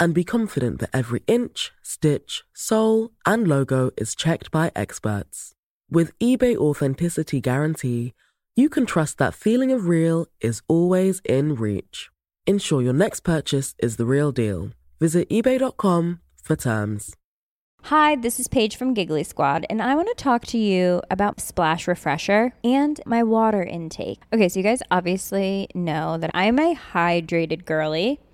and be confident that every inch, stitch, sole, and logo is checked by experts. With eBay Authenticity Guarantee, you can trust that feeling of real is always in reach. Ensure your next purchase is the real deal. Visit eBay.com for terms. Hi, this is Paige from Giggly Squad, and I want to talk to you about Splash Refresher and my water intake. Okay, so you guys obviously know that I'm a hydrated girly,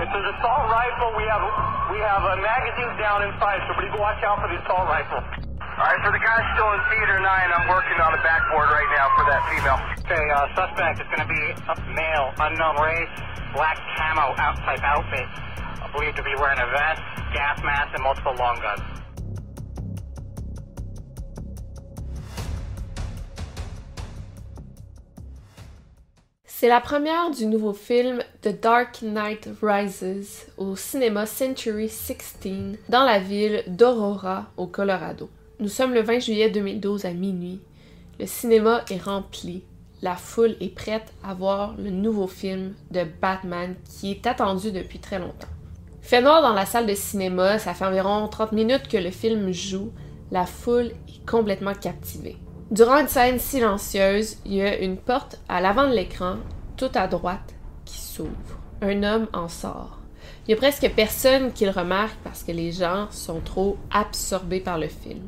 It's an assault rifle. We have we have uh, magazines down inside, so everybody watch out for the assault rifle. All right, for the guy's still in theater nine, I'm working on the backboard right now for that female. Okay, uh, suspect is going to be a male, unknown race, black camo out type outfit, believed to be wearing a vest, gas mask, and multiple long guns. C'est la première du nouveau film The Dark Knight Rises au cinéma Century 16 dans la ville d'Aurora, au Colorado. Nous sommes le 20 juillet 2012 à minuit. Le cinéma est rempli. La foule est prête à voir le nouveau film de Batman qui est attendu depuis très longtemps. Fait noir dans la salle de cinéma, ça fait environ 30 minutes que le film joue. La foule est complètement captivée. Durant une scène silencieuse, il y a une porte à l'avant de l'écran, tout à droite, qui s'ouvre. Un homme en sort. Il y a presque personne qui le remarque parce que les gens sont trop absorbés par le film.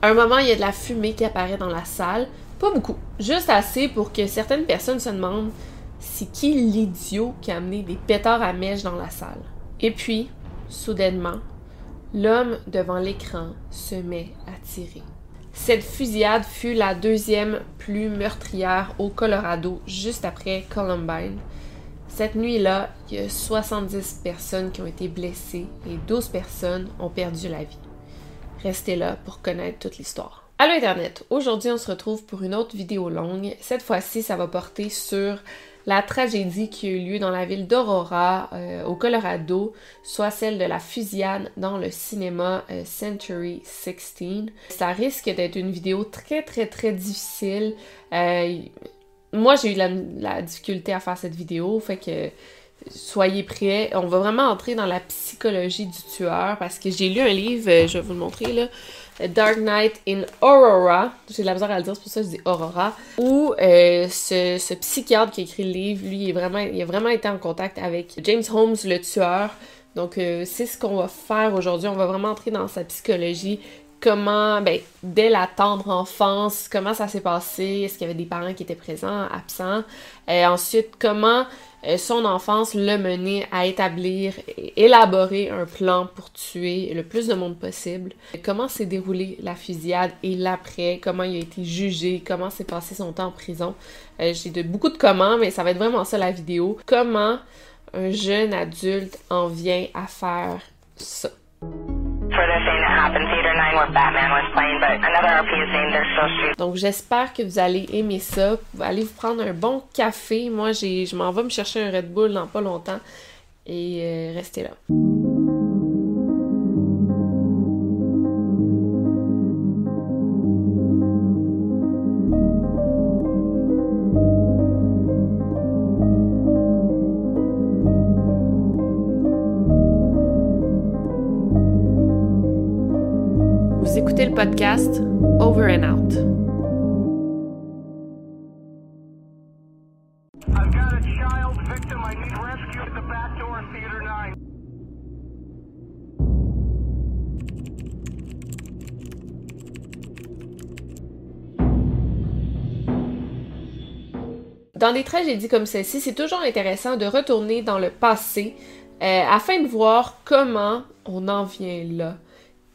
À un moment, il y a de la fumée qui apparaît dans la salle. Pas beaucoup, juste assez pour que certaines personnes se demandent c'est qui l'idiot qui a amené des pétards à mèche dans la salle. Et puis, soudainement, l'homme devant l'écran se met à tirer. Cette fusillade fut la deuxième plus meurtrière au Colorado, juste après Columbine. Cette nuit-là, il y a 70 personnes qui ont été blessées et 12 personnes ont perdu la vie. Restez là pour connaître toute l'histoire. Allô Internet, aujourd'hui on se retrouve pour une autre vidéo longue. Cette fois-ci, ça va porter sur la tragédie qui a eu lieu dans la ville d'Aurora, euh, au Colorado, soit celle de la fusillade dans le cinéma euh, Century 16. Ça risque d'être une vidéo très très très difficile. Euh, moi, j'ai eu la, la, difficulté à faire cette vidéo, fait que soyez prêts. On va vraiment entrer dans la psychologie du tueur parce que j'ai lu un livre, je vais vous le montrer là. Dark Knight in Aurora, j'ai de la misère à le dire, c'est pour ça que je dis Aurora, où euh, ce, ce, psychiatre qui écrit le livre, lui, il, est vraiment, il a vraiment été en contact avec James Holmes, le tueur. Donc, euh, c'est ce qu'on va faire aujourd'hui. On va vraiment entrer dans sa psychologie. Comment, ben, dès la tendre enfance, comment ça s'est passé? Est-ce qu'il y avait des parents qui étaient présents, absents? Et ensuite, comment euh, son enfance l'a mené à établir et élaborer un plan pour tuer le plus de monde possible? Comment s'est déroulée la fusillade et l'après, comment il a été jugé, comment s'est passé son temps en prison? Euh, j'ai de, beaucoup de comment, mais ça va être vraiment ça la vidéo. Comment un jeune adulte en vient à faire ça? Donc j'espère que vous allez aimer ça. Allez vous prendre un bon café. Moi, je m'en vais me chercher un Red Bull dans pas longtemps. Et euh, restez là. The back door of Theater 9. Dans des tragédies comme celle-ci, c'est toujours intéressant de retourner dans le passé euh, afin de voir comment on en vient là.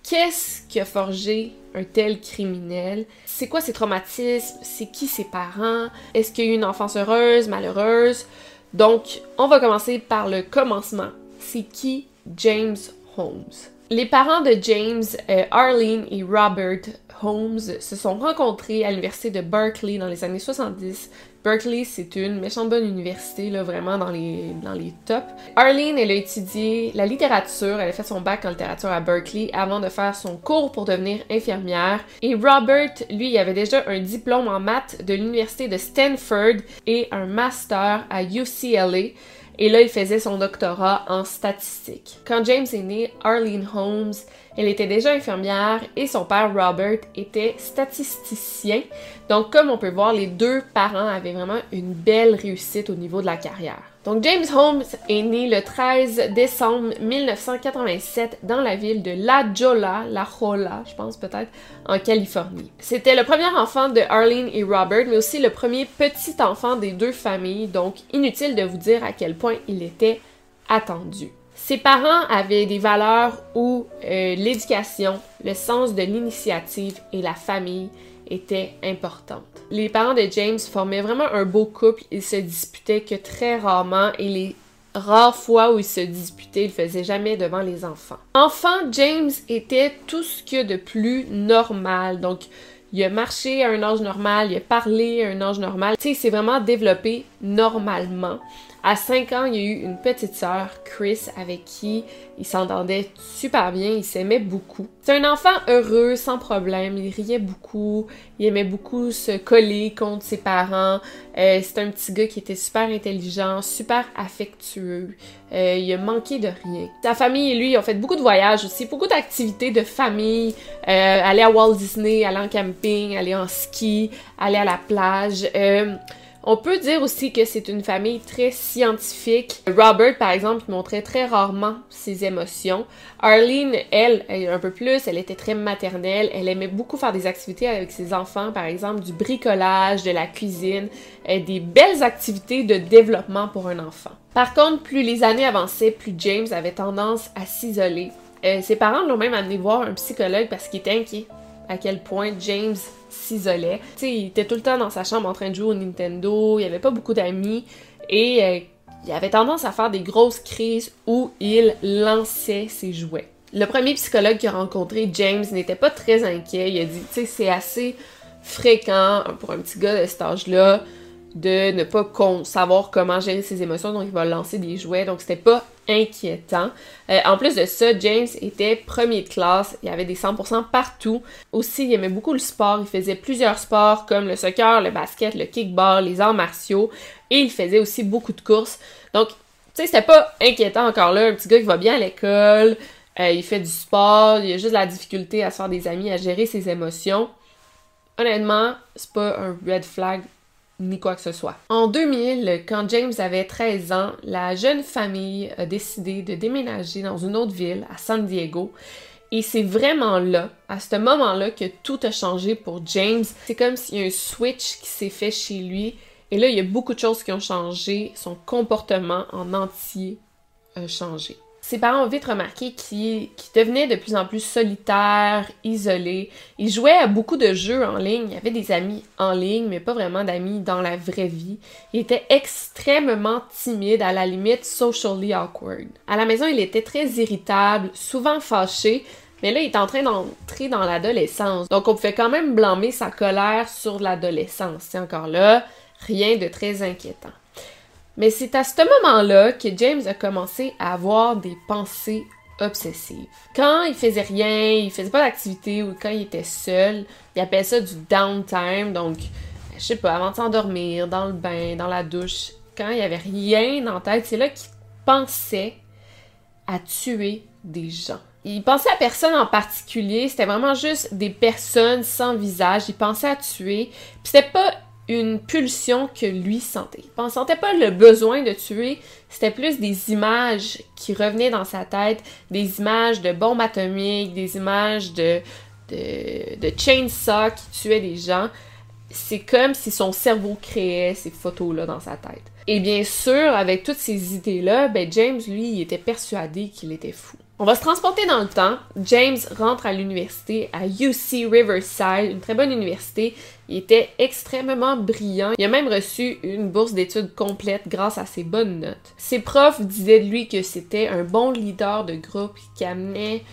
Qu'est-ce qui a forgé un tel criminel? C'est quoi ses traumatismes? C'est qui ses parents? Est-ce qu'il y a eu une enfance heureuse, malheureuse? Donc, on va commencer par le commencement. C'est qui James Holmes? Les parents de James, euh, Arlene et Robert Holmes, se sont rencontrés à l'université de Berkeley dans les années 70. Berkeley, c'est une méchante bonne université, là, vraiment dans les, dans les tops. Arlene, elle a étudié la littérature, elle a fait son bac en littérature à Berkeley avant de faire son cours pour devenir infirmière. Et Robert, lui, il avait déjà un diplôme en maths de l'université de Stanford et un master à UCLA. Et là, il faisait son doctorat en statistique. Quand James est né, Arlene Holmes, elle était déjà infirmière et son père Robert était statisticien. Donc, comme on peut voir, les deux parents avaient vraiment une belle réussite au niveau de la carrière. Donc, James Holmes est né le 13 décembre 1987 dans la ville de La Jolla, La Jolla, je pense peut-être, en Californie. C'était le premier enfant de Arlene et Robert, mais aussi le premier petit enfant des deux familles, donc inutile de vous dire à quel point il était attendu. Ses parents avaient des valeurs où euh, l'éducation, le sens de l'initiative et la famille étaient importantes. Les parents de James formaient vraiment un beau couple, ils se disputaient que très rarement et les rares fois où ils se disputaient, ils le faisaient jamais devant les enfants. Enfant, James était tout ce qu'il y a de plus normal. Donc, il a marché à un âge normal, il a parlé à un âge normal. Tu sais, il s'est vraiment développé normalement. À 5 ans, il y a eu une petite sœur, Chris, avec qui il s'entendait super bien, il s'aimait beaucoup. C'est un enfant heureux, sans problème, il riait beaucoup, il aimait beaucoup se coller contre ses parents. Euh, c'est un petit gars qui était super intelligent, super affectueux. Euh, il a manqué de rien. Sa famille et lui, ont fait beaucoup de voyages aussi, beaucoup d'activités de famille, euh, aller à Walt Disney, aller en camping, aller en ski, aller à la plage. On peut dire aussi que c'est une famille très scientifique. Robert, par exemple, montrait très rarement ses émotions. Arlene, elle, un peu plus, elle était très maternelle. Elle aimait beaucoup faire des activités avec ses enfants, par exemple du bricolage, de la cuisine, des belles activités de développement pour un enfant. Par contre, plus les années avançaient, plus James avait tendance à s'isoler. Euh, ses parents l'ont même amené voir un psychologue parce qu'il était inquiet à quel point James s'isolait. Tu sais, il était tout le temps dans sa chambre en train de jouer au Nintendo, il avait pas beaucoup d'amis et euh, il avait tendance à faire des grosses crises où il lançait ses jouets. Le premier psychologue qui a rencontré James n'était pas très inquiet. Il a dit, tu sais, c'est assez fréquent pour un petit gars de cet âge-là de ne pas savoir comment gérer ses émotions, donc il va lancer des jouets, donc c'était pas inquiétant. Euh, en plus de ça, James était premier de classe, il y avait des 100% partout. Aussi, il aimait beaucoup le sport, il faisait plusieurs sports comme le soccer, le basket, le kickball, les arts martiaux, et il faisait aussi beaucoup de courses. Donc, tu sais, c'était pas inquiétant encore là, un petit gars qui va bien à l'école, euh, il fait du sport, il a juste la difficulté à se faire des amis, à gérer ses émotions. Honnêtement, c'est pas un red flag ni quoi que ce soit. En 2000, quand James avait 13 ans, la jeune famille a décidé de déménager dans une autre ville, à San Diego. Et c'est vraiment là, à ce moment-là, que tout a changé pour James. C'est comme s'il y a un switch qui s'est fait chez lui. Et là, il y a beaucoup de choses qui ont changé. Son comportement en entier a changé. Ses parents ont vite remarqué qu'il devenait de plus en plus solitaire, isolé. Il jouait à beaucoup de jeux en ligne. Il avait des amis en ligne, mais pas vraiment d'amis dans la vraie vie. Il était extrêmement timide, à la limite socially awkward. À la maison, il était très irritable, souvent fâché, mais là, il est en train d'entrer dans l'adolescence. Donc, on pouvait quand même blâmer sa colère sur l'adolescence. C'est encore là, rien de très inquiétant. Mais c'est à ce moment-là que James a commencé à avoir des pensées obsessives. Quand il faisait rien, il faisait pas d'activité ou quand il était seul, il appelait ça du downtime, donc je sais pas, avant de s'endormir, dans le bain, dans la douche, quand il y avait rien en tête, c'est là qu'il pensait à tuer des gens. Il pensait à personne en particulier, c'était vraiment juste des personnes sans visage, il pensait à tuer, puis c'était pas une pulsion que lui sentait. Ne sentait pas le besoin de tuer, c'était plus des images qui revenaient dans sa tête, des images de bombes atomiques, des images de, de, de chainsaw qui tuaient des gens. C'est comme si son cerveau créait ces photos-là dans sa tête. Et bien sûr, avec toutes ces idées-là, ben James, lui, il était persuadé qu'il était fou. On va se transporter dans le temps. James rentre à l'université à UC Riverside, une très bonne université. Il était extrêmement brillant. Il a même reçu une bourse d'études complète grâce à ses bonnes notes. Ses profs disaient de lui que c'était un bon leader de groupe qui amenait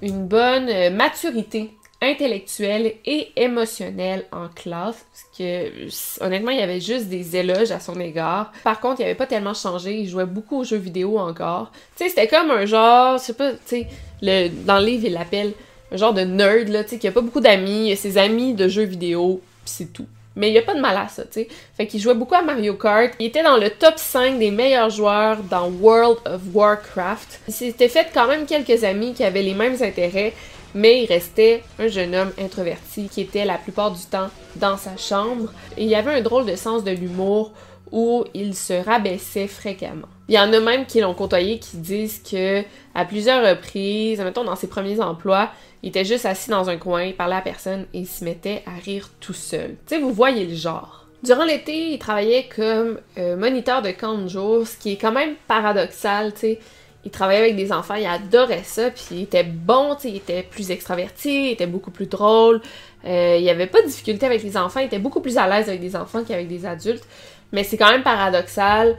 une bonne euh, maturité intellectuel et émotionnel en classe, parce que honnêtement, il y avait juste des éloges à son égard. Par contre, il avait pas tellement changé, il jouait beaucoup aux jeux vidéo encore. Tu sais, c'était comme un genre, je sais pas, tu sais, le, dans le livre, il l'appelle un genre de nerd, là, tu sais, qui a pas beaucoup d'amis, ses amis de jeux vidéo, c'est tout. Mais il y a pas de mal à ça, tu sais. Fait qu'il jouait beaucoup à Mario Kart. Il était dans le top 5 des meilleurs joueurs dans World of Warcraft. Il s'était fait quand même quelques amis qui avaient les mêmes intérêts mais il restait un jeune homme introverti qui était la plupart du temps dans sa chambre il avait un drôle de sens de l'humour où il se rabaissait fréquemment. Il y en a même qui l'ont côtoyé qui disent que à plusieurs reprises, mettons dans ses premiers emplois, il était juste assis dans un coin, il parlait à personne et il se mettait à rire tout seul. Tu sais, vous voyez le genre. Durant l'été, il travaillait comme euh, moniteur de camp de jour, ce qui est quand même paradoxal, tu sais il travaillait avec des enfants, il adorait ça, puis il était bon, il était plus extraverti, il était beaucoup plus drôle. Euh, il avait pas de difficulté avec les enfants, il était beaucoup plus à l'aise avec des enfants qu'avec des adultes. Mais c'est quand même paradoxal,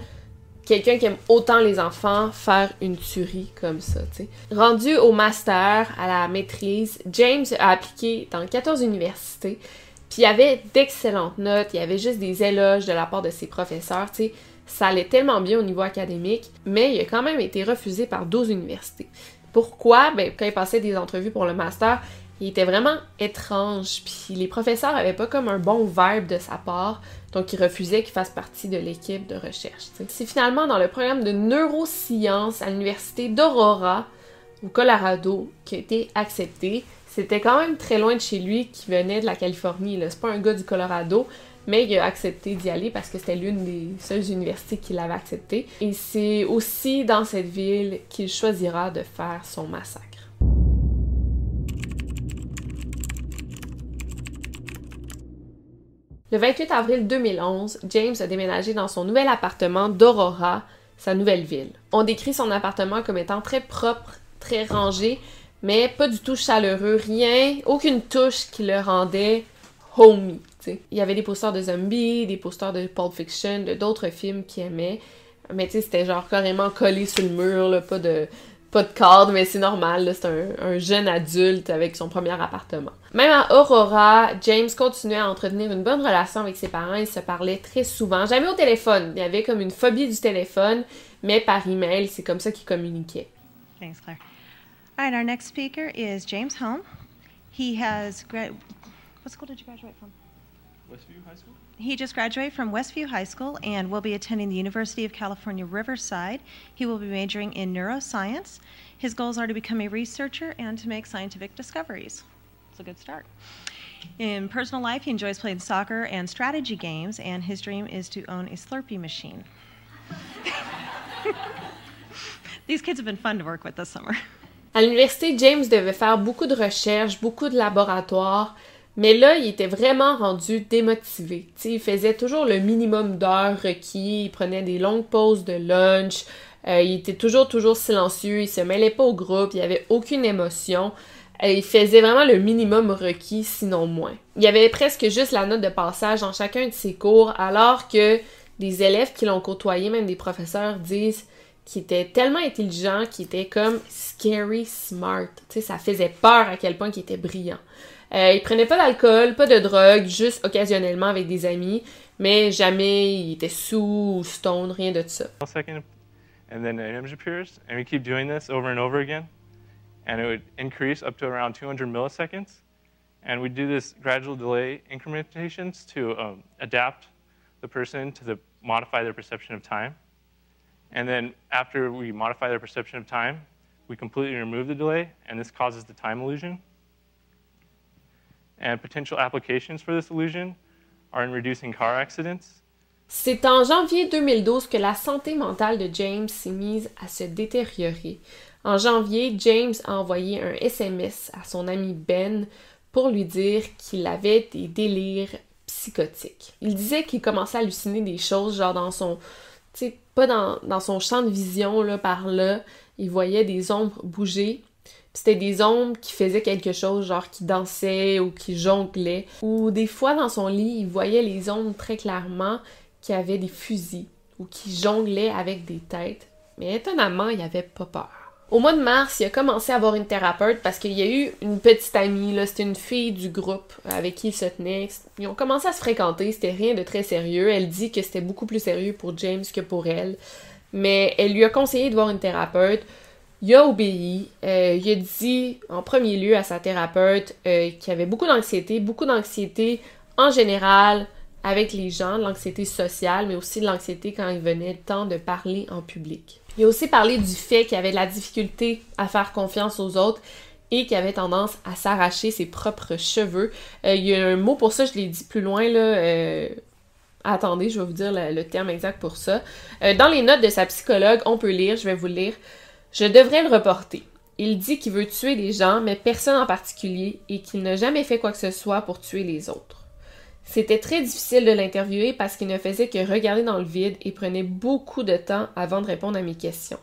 quelqu'un qui aime autant les enfants, faire une tuerie comme ça, Rendu au master, à la maîtrise, James a appliqué dans 14 universités, puis il avait d'excellentes notes, il y avait juste des éloges de la part de ses professeurs, tu sais ça allait tellement bien au niveau académique, mais il a quand même été refusé par 12 universités. Pourquoi? Ben, quand il passait des entrevues pour le master, il était vraiment étrange, puis les professeurs avaient pas comme un bon vibe de sa part, donc ils refusaient qu'il fasse partie de l'équipe de recherche. C'est finalement dans le programme de neurosciences à l'université d'Aurora, au Colorado, qui a été accepté. C'était quand même très loin de chez lui, qui venait de la Californie. C'est pas un gars du Colorado, mais il a accepté d'y aller parce que c'était l'une des seules universités qui l'avait accepté. Et c'est aussi dans cette ville qu'il choisira de faire son massacre. Le 28 avril 2011, James a déménagé dans son nouvel appartement d'Aurora, sa nouvelle ville. On décrit son appartement comme étant très propre, très rangé, mais pas du tout chaleureux, rien, aucune touche qui le rendait homey. Il y avait des posters de zombies, des posters de Pulp Fiction, d'autres films qu'il aimait. Mais tu sais, c'était genre carrément collé sur le mur, pas de pas de mais c'est normal, c'est un, jeune adulte avec son premier appartement. Même à Aurora, James continuait à entretenir une bonne relation avec ses parents, ils se parlaient très souvent, jamais au téléphone, il y avait comme une phobie du téléphone, mais par email, c'est comme ça qu'ils communiquaient. Thanks, Claire. All right, our next speaker is James Home. He has what school did you graduate from? Westview High School? He just graduated from Westview High School and will be attending the University of California, Riverside. He will be majoring in neuroscience. His goals are to become a researcher and to make scientific discoveries. It's a good start. In personal life, he enjoys playing soccer and strategy games, and his dream is to own a Slurpee machine. These kids have been fun to work with this summer. À l'université, James devait faire beaucoup de recherches, beaucoup de laboratoires. Mais là, il était vraiment rendu démotivé. il faisait toujours le minimum d'heures requis, il prenait des longues pauses de lunch, euh, il était toujours, toujours silencieux, il se mêlait pas au groupe, il avait aucune émotion. Euh, il faisait vraiment le minimum requis, sinon moins. Il y avait presque juste la note de passage dans chacun de ses cours, alors que des élèves qui l'ont côtoyé, même des professeurs, disent qu'il était tellement intelligent, qu'il était comme scary smart. Ça faisait peur à quel point il était brillant. Euh, il prenait pas d'alcool, pas de drogue, juste occasionnellement avec des amis, mais jamais il était sous ou stone, rien de ça. Second, and then an image appears, and we keep doing this over and over again, and it would increase up to around 200 milliseconds, and we do this gradual delay incrementations to um, adapt the person to the, modify their perception of time. And then after we modify their perception of time, we completely remove the delay, and this causes the time illusion. And potential applications for this illusion are in reducing car accidents. C'est en janvier 2012 que la santé mentale de James s'est mise à se détériorer. En janvier, James a envoyé un SMS à son ami Ben pour lui dire qu'il avait des délires psychotiques. Il disait qu'il commençait à halluciner des choses, genre dans son. Tu sais, pas dans, dans, son champ de vision, là, par là. Il voyait des ombres bouger. C'était des ombres qui faisaient quelque chose, genre qui dansaient ou qui jonglaient. Ou des fois, dans son lit, il voyait les ombres très clairement qui avaient des fusils ou qui jonglaient avec des têtes. Mais étonnamment, il avait pas peur. Au mois de mars, il a commencé à avoir une thérapeute parce qu'il y a eu une petite amie, là, c'était une fille du groupe avec qui il se tenait. Ils ont commencé à se fréquenter, c'était rien de très sérieux. Elle dit que c'était beaucoup plus sérieux pour James que pour elle. Mais elle lui a conseillé de voir une thérapeute. Il a obéi. Euh, il a dit en premier lieu à sa thérapeute euh, qu'il avait beaucoup d'anxiété, beaucoup d'anxiété en général avec les gens, l'anxiété sociale, mais aussi l'anxiété quand il venait le temps de parler en public. Il a aussi parlé du fait qu'il avait de la difficulté à faire confiance aux autres et qu'il avait tendance à s'arracher ses propres cheveux. Euh, il y a un mot pour ça, je l'ai dit plus loin, là. Attendez, je vais vous dire le, terme exact pour ça. Dans les notes de sa psychologue, on peut lire, je vais vous lire. Je devrais le reporter. Il dit qu'il veut tuer des gens, mais personne en particulier, et qu'il n'a jamais fait quoi que ce soit pour tuer les autres. C'était très difficile de l'interviewer parce qu'il ne faisait que regarder dans le vide et prenait beaucoup de temps avant de répondre à mes questions.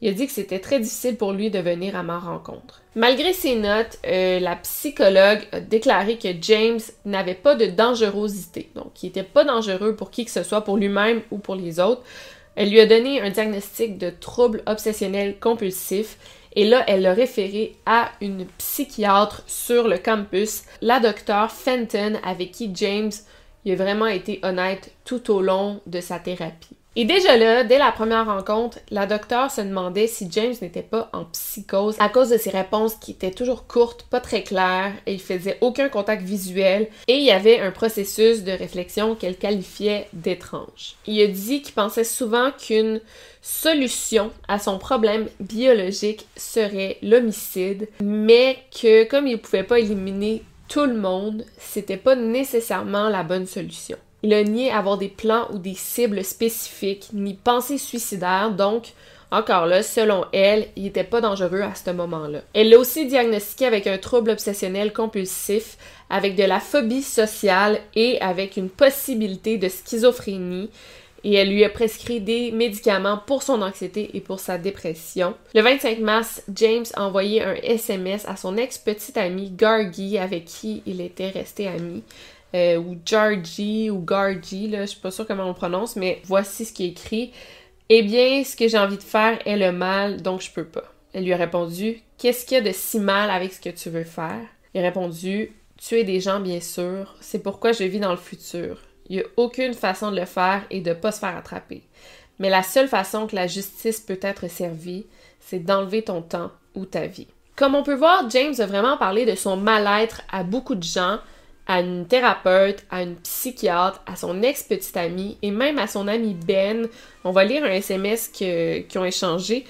Il a dit que c'était très difficile pour lui de venir à ma rencontre. Malgré ses notes, euh, la psychologue a déclaré que James n'avait pas de dangerosité, donc il n'était pas dangereux pour qui que ce soit, pour lui-même ou pour les autres. Elle lui a donné un diagnostic de trouble obsessionnel compulsif et là, elle l'a référé à une psychiatre sur le campus, la docteure Fenton, avec qui James a vraiment été honnête tout au long de sa thérapie. Et déjà là, dès la première rencontre, la docteure se demandait si James n'était pas en psychose à cause de ses réponses qui étaient toujours courtes, pas très claires, et il faisait aucun contact visuel, et il y avait un processus de réflexion qu'elle qualifiait d'étrange. Il a dit qu'il pensait souvent qu'une solution à son problème biologique serait l'homicide, mais que comme il ne pouvait pas éliminer tout le monde, c'était pas nécessairement la bonne solution. Il a nié avoir des plans ou des cibles spécifiques, ni pensées suicidaires, donc, encore là, selon elle, il n'était pas dangereux à ce moment-là. Elle l'a aussi diagnostiqué avec un trouble obsessionnel compulsif, avec de la phobie sociale et avec une possibilité de schizophrénie, et elle lui a prescrit des médicaments pour son anxiété et pour sa dépression. Le 25 mars, James a envoyé un SMS à son ex-petite amie Gargi avec qui il était resté ami. Euh, ou Georgie ou Gargi, là, je suis pas sûre comment on prononce, mais voici ce qui est écrit. Eh bien, ce que j'ai envie de faire est le mal, donc je peux pas. Elle lui a répondu Qu'est-ce qu'il y a de si mal avec ce que tu veux faire? Il a répondu Tuer des gens, bien sûr, c'est pourquoi je vis dans le futur. Il n'y a aucune façon de le faire et de pas se faire attraper. Mais la seule façon que la justice peut être servie, c'est d'enlever ton temps ou ta vie. Comme on peut voir, James a vraiment parlé de son mal-être à beaucoup de gens, à une thérapeute, à une psychiatre, à son ex-petite amie et même à son ami Ben. On va lire un SMS qu'ils ont échangé.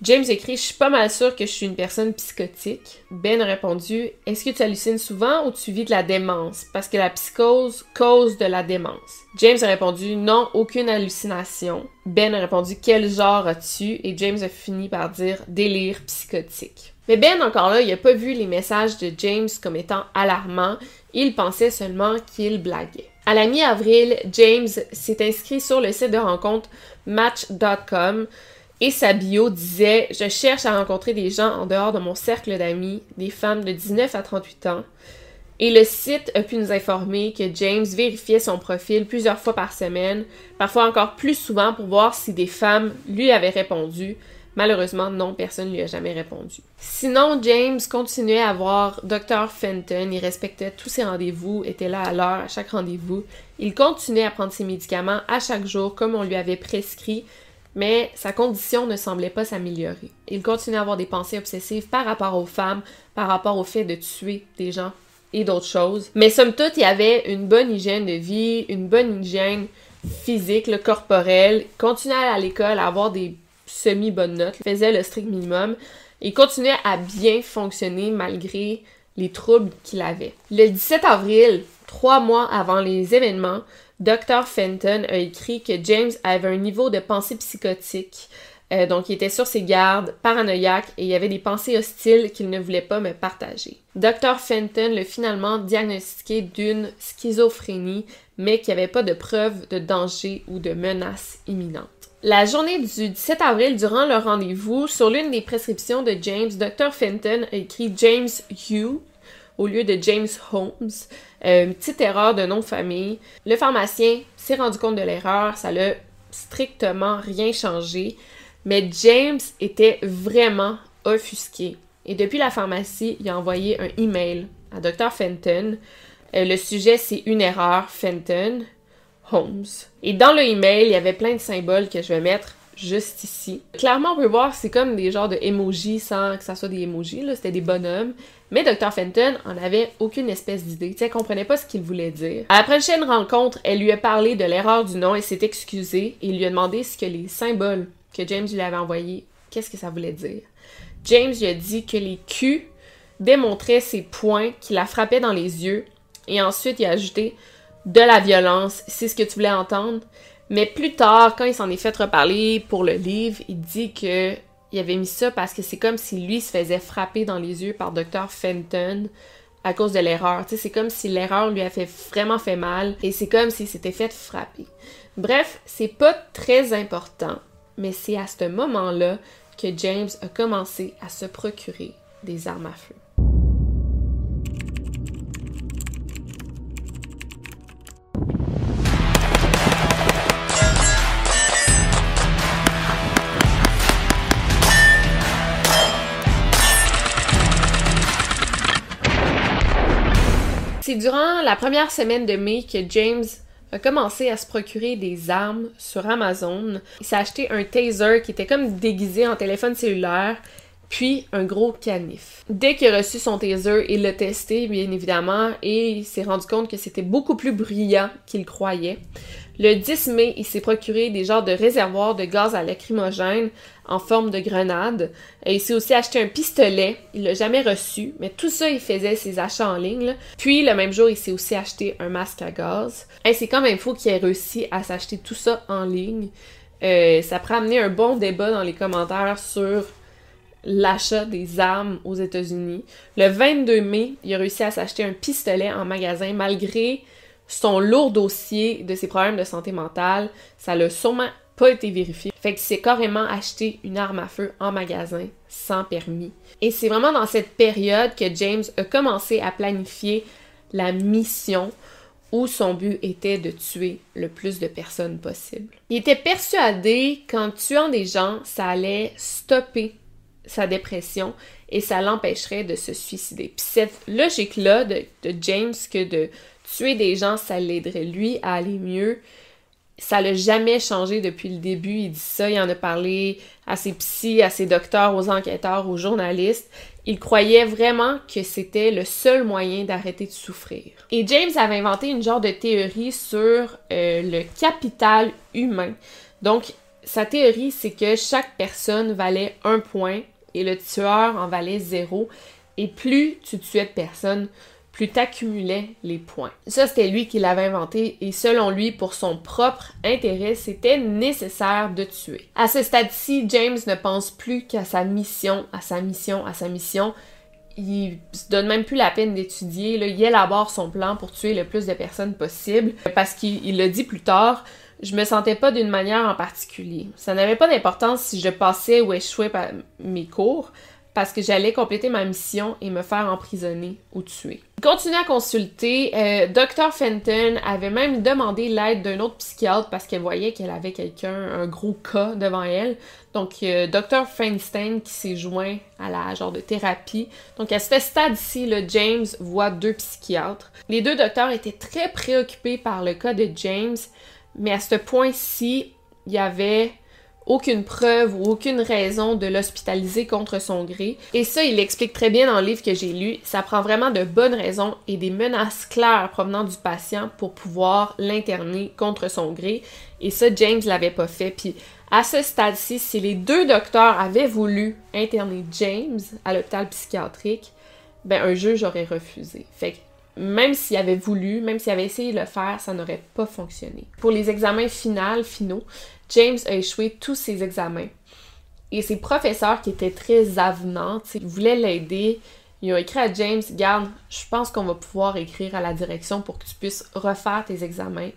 James écrit Je suis pas mal sûr que je suis une personne psychotique. Ben a répondu Est-ce que tu hallucines souvent ou tu vis de la démence? Parce que la psychose cause de la démence. James a répondu Non, aucune hallucination. Ben a répondu Quel genre as-tu Et James a fini par dire Délire psychotique. Mais Ben, encore là, il n'a pas vu les messages de James comme étant alarmants. Il pensait seulement qu'il blaguait. À la mi-avril, James s'est inscrit sur le site de rencontre Match.com et sa bio disait Je cherche à rencontrer des gens en dehors de mon cercle d'amis, des femmes de 19 à 38 ans. Et le site a pu nous informer que James vérifiait son profil plusieurs fois par semaine, parfois encore plus souvent pour voir si des femmes lui avaient répondu. Malheureusement, non, personne ne lui a jamais répondu. Sinon, James continuait à voir Dr. Fenton, il respectait tous ses rendez-vous, était là à l'heure à chaque rendez-vous. Il continuait à prendre ses médicaments à chaque jour comme on lui avait prescrit, mais sa condition ne semblait pas s'améliorer. Il continuait à avoir des pensées obsessives par rapport aux femmes, par rapport au fait de tuer des gens et d'autres choses. Mais somme toute, il avait une bonne hygiène de vie, une bonne hygiène physique, le corporel, continuait à aller à l'école, à avoir des semi-bonnes notes, faisait le strict minimum. Il continuait à bien fonctionner malgré les troubles qu'il avait. Le 17 avril, trois mois avant les événements, Dr. Fenton a écrit que James avait un niveau de pensée psychotique. Euh, donc, il était sur ses gardes, paranoïaque, et il avait des pensées hostiles qu'il ne voulait pas me partager. Dr. Fenton l'a finalement diagnostiqué d'une schizophrénie, mais qu'il n'y avait pas de preuve de danger ou de menace imminente. La journée du 17 avril, durant le rendez-vous, sur l'une des prescriptions de James, Dr. Fenton a écrit James Hugh au lieu de James Holmes. Euh, petite erreur de nom de famille. Le pharmacien s'est rendu compte de l'erreur, ça l'a strictement rien changé, mais James était vraiment offusqué. Et depuis la pharmacie, il a envoyé un email à Dr. Fenton. Euh, le sujet, c'est une erreur, Fenton, Holmes. Et dans le email, il y avait plein de symboles que je vais mettre juste ici. Clairement, on peut voir, c'est comme des genres de emojis sans que ça soit des emojis, là, c'était des bonhommes. Mais Dr. Fenton en avait aucune espèce d'idée, tu sais, comprenait pas ce qu'il voulait dire. À la prochaine rencontre, elle lui a parlé de l'erreur du nom et s'est excusée et lui a demandé ce que les symboles que James lui avait envoyés, qu'est-ce que ça voulait dire. James lui a dit que les Q démontraient ses points qui la frappaient dans les yeux et ensuite il a ajouté de la violence, c'est ce que tu voulais entendre. Mais plus tard, quand il s'en est fait reparler pour le livre, il dit que il avait mis ça parce que c'est comme si lui se faisait frapper dans les yeux par Dr. Fenton à cause de l'erreur. c'est comme si l'erreur lui a fait vraiment fait mal et c'est comme s'il s'était fait frapper. Bref, c'est pas très important, mais c'est à ce moment-là que James a commencé à se procurer des armes à feu. C'est durant la première semaine de mai que James a commencé à se procurer des armes sur Amazon. Il s'est acheté un taser qui était comme déguisé en téléphone cellulaire, puis un gros canif. Dès qu'il a reçu son taser, il l'a testé, bien évidemment, et il s'est rendu compte que c'était beaucoup plus brillant qu'il croyait. Le 10 mai, il s'est procuré des genres de réservoirs de gaz à lacrymogène en forme de grenade. Et il s'est aussi acheté un pistolet. Il l'a jamais reçu, mais tout ça, il faisait ses achats en ligne. Puis, le même jour, il s'est aussi acheté un masque à gaz. Et c'est quand même fou qu'il ait réussi à s'acheter tout ça en ligne. Euh, ça pourrait amener un bon débat dans les commentaires sur l'achat des armes aux États-Unis. Le 22 mai, il a réussi à s'acheter un pistolet en magasin malgré son lourd dossier de ses problèmes de santé mentale, ça l'a sûrement pas été vérifié. Fait que c'est carrément acheté une arme à feu en magasin sans permis. Et c'est vraiment dans cette période que James a commencé à planifier la mission où son but était de tuer le plus de personnes possible. Il était persuadé qu'en tuant des gens, ça allait stopper sa dépression et ça l'empêcherait de se suicider. Puis cette logique-là de, de James que de tuer des gens, ça l'aiderait lui à aller mieux. Ça l'a jamais changé depuis le début. Il dit ça, il en a parlé à ses psys, à ses docteurs, aux enquêteurs, aux journalistes. Il croyait vraiment que c'était le seul moyen d'arrêter de souffrir. Et James avait inventé une genre de théorie sur euh, le capital humain. Donc, sa théorie, c'est que chaque personne valait un point et le tueur en valait zéro. Et plus tu tuais de personnes, plus t'accumulais les points. Ça, c'était lui qui l'avait inventé et selon lui, pour son propre intérêt, c'était nécessaire de tuer. À ce stade-ci, James ne pense plus qu'à sa mission, à sa mission, à sa mission. Il se donne même plus la peine d'étudier, il élabore son plan pour tuer le plus de personnes possible parce qu'il le dit plus tard, je me sentais pas d'une manière en particulier. Ça n'avait pas d'importance si je passais ou échouais mes cours parce que j'allais compléter ma mission et me faire emprisonner ou tuer. Il à consulter. Euh, Dr. Fenton avait même demandé l'aide d'un autre psychiatre parce qu'elle voyait qu'elle avait quelqu'un, un gros cas devant elle. Donc, euh, Dr. Feinstein qui s'est joint à la genre de thérapie. Donc, à ce stade-ci, James voit deux psychiatres. Les deux docteurs étaient très préoccupés par le cas de James, mais à ce point-ci, il y avait aucune preuve ou aucune raison de l'hospitaliser contre son gré. Et ça, il l'explique très bien dans le livre que j'ai lu. Ça prend vraiment de bonnes raisons et des menaces claires provenant du patient pour pouvoir l'interner contre son gré. Et ça, James l'avait pas fait. Puis À ce stade-ci, si les deux docteurs avaient voulu interner James à l'hôpital psychiatrique, ben un juge aurait refusé. Fait que même s'il avait voulu, même s'il avait essayé de le faire, ça n'aurait pas fonctionné. Pour les examens finaux, finaux, James a échoué tous ses examens. Et ses professeurs qui étaient très avenants, ils voulaient l'aider, ils ont écrit à James, garde, je pense qu'on va pouvoir écrire à la direction pour que tu puisses refaire tes examens.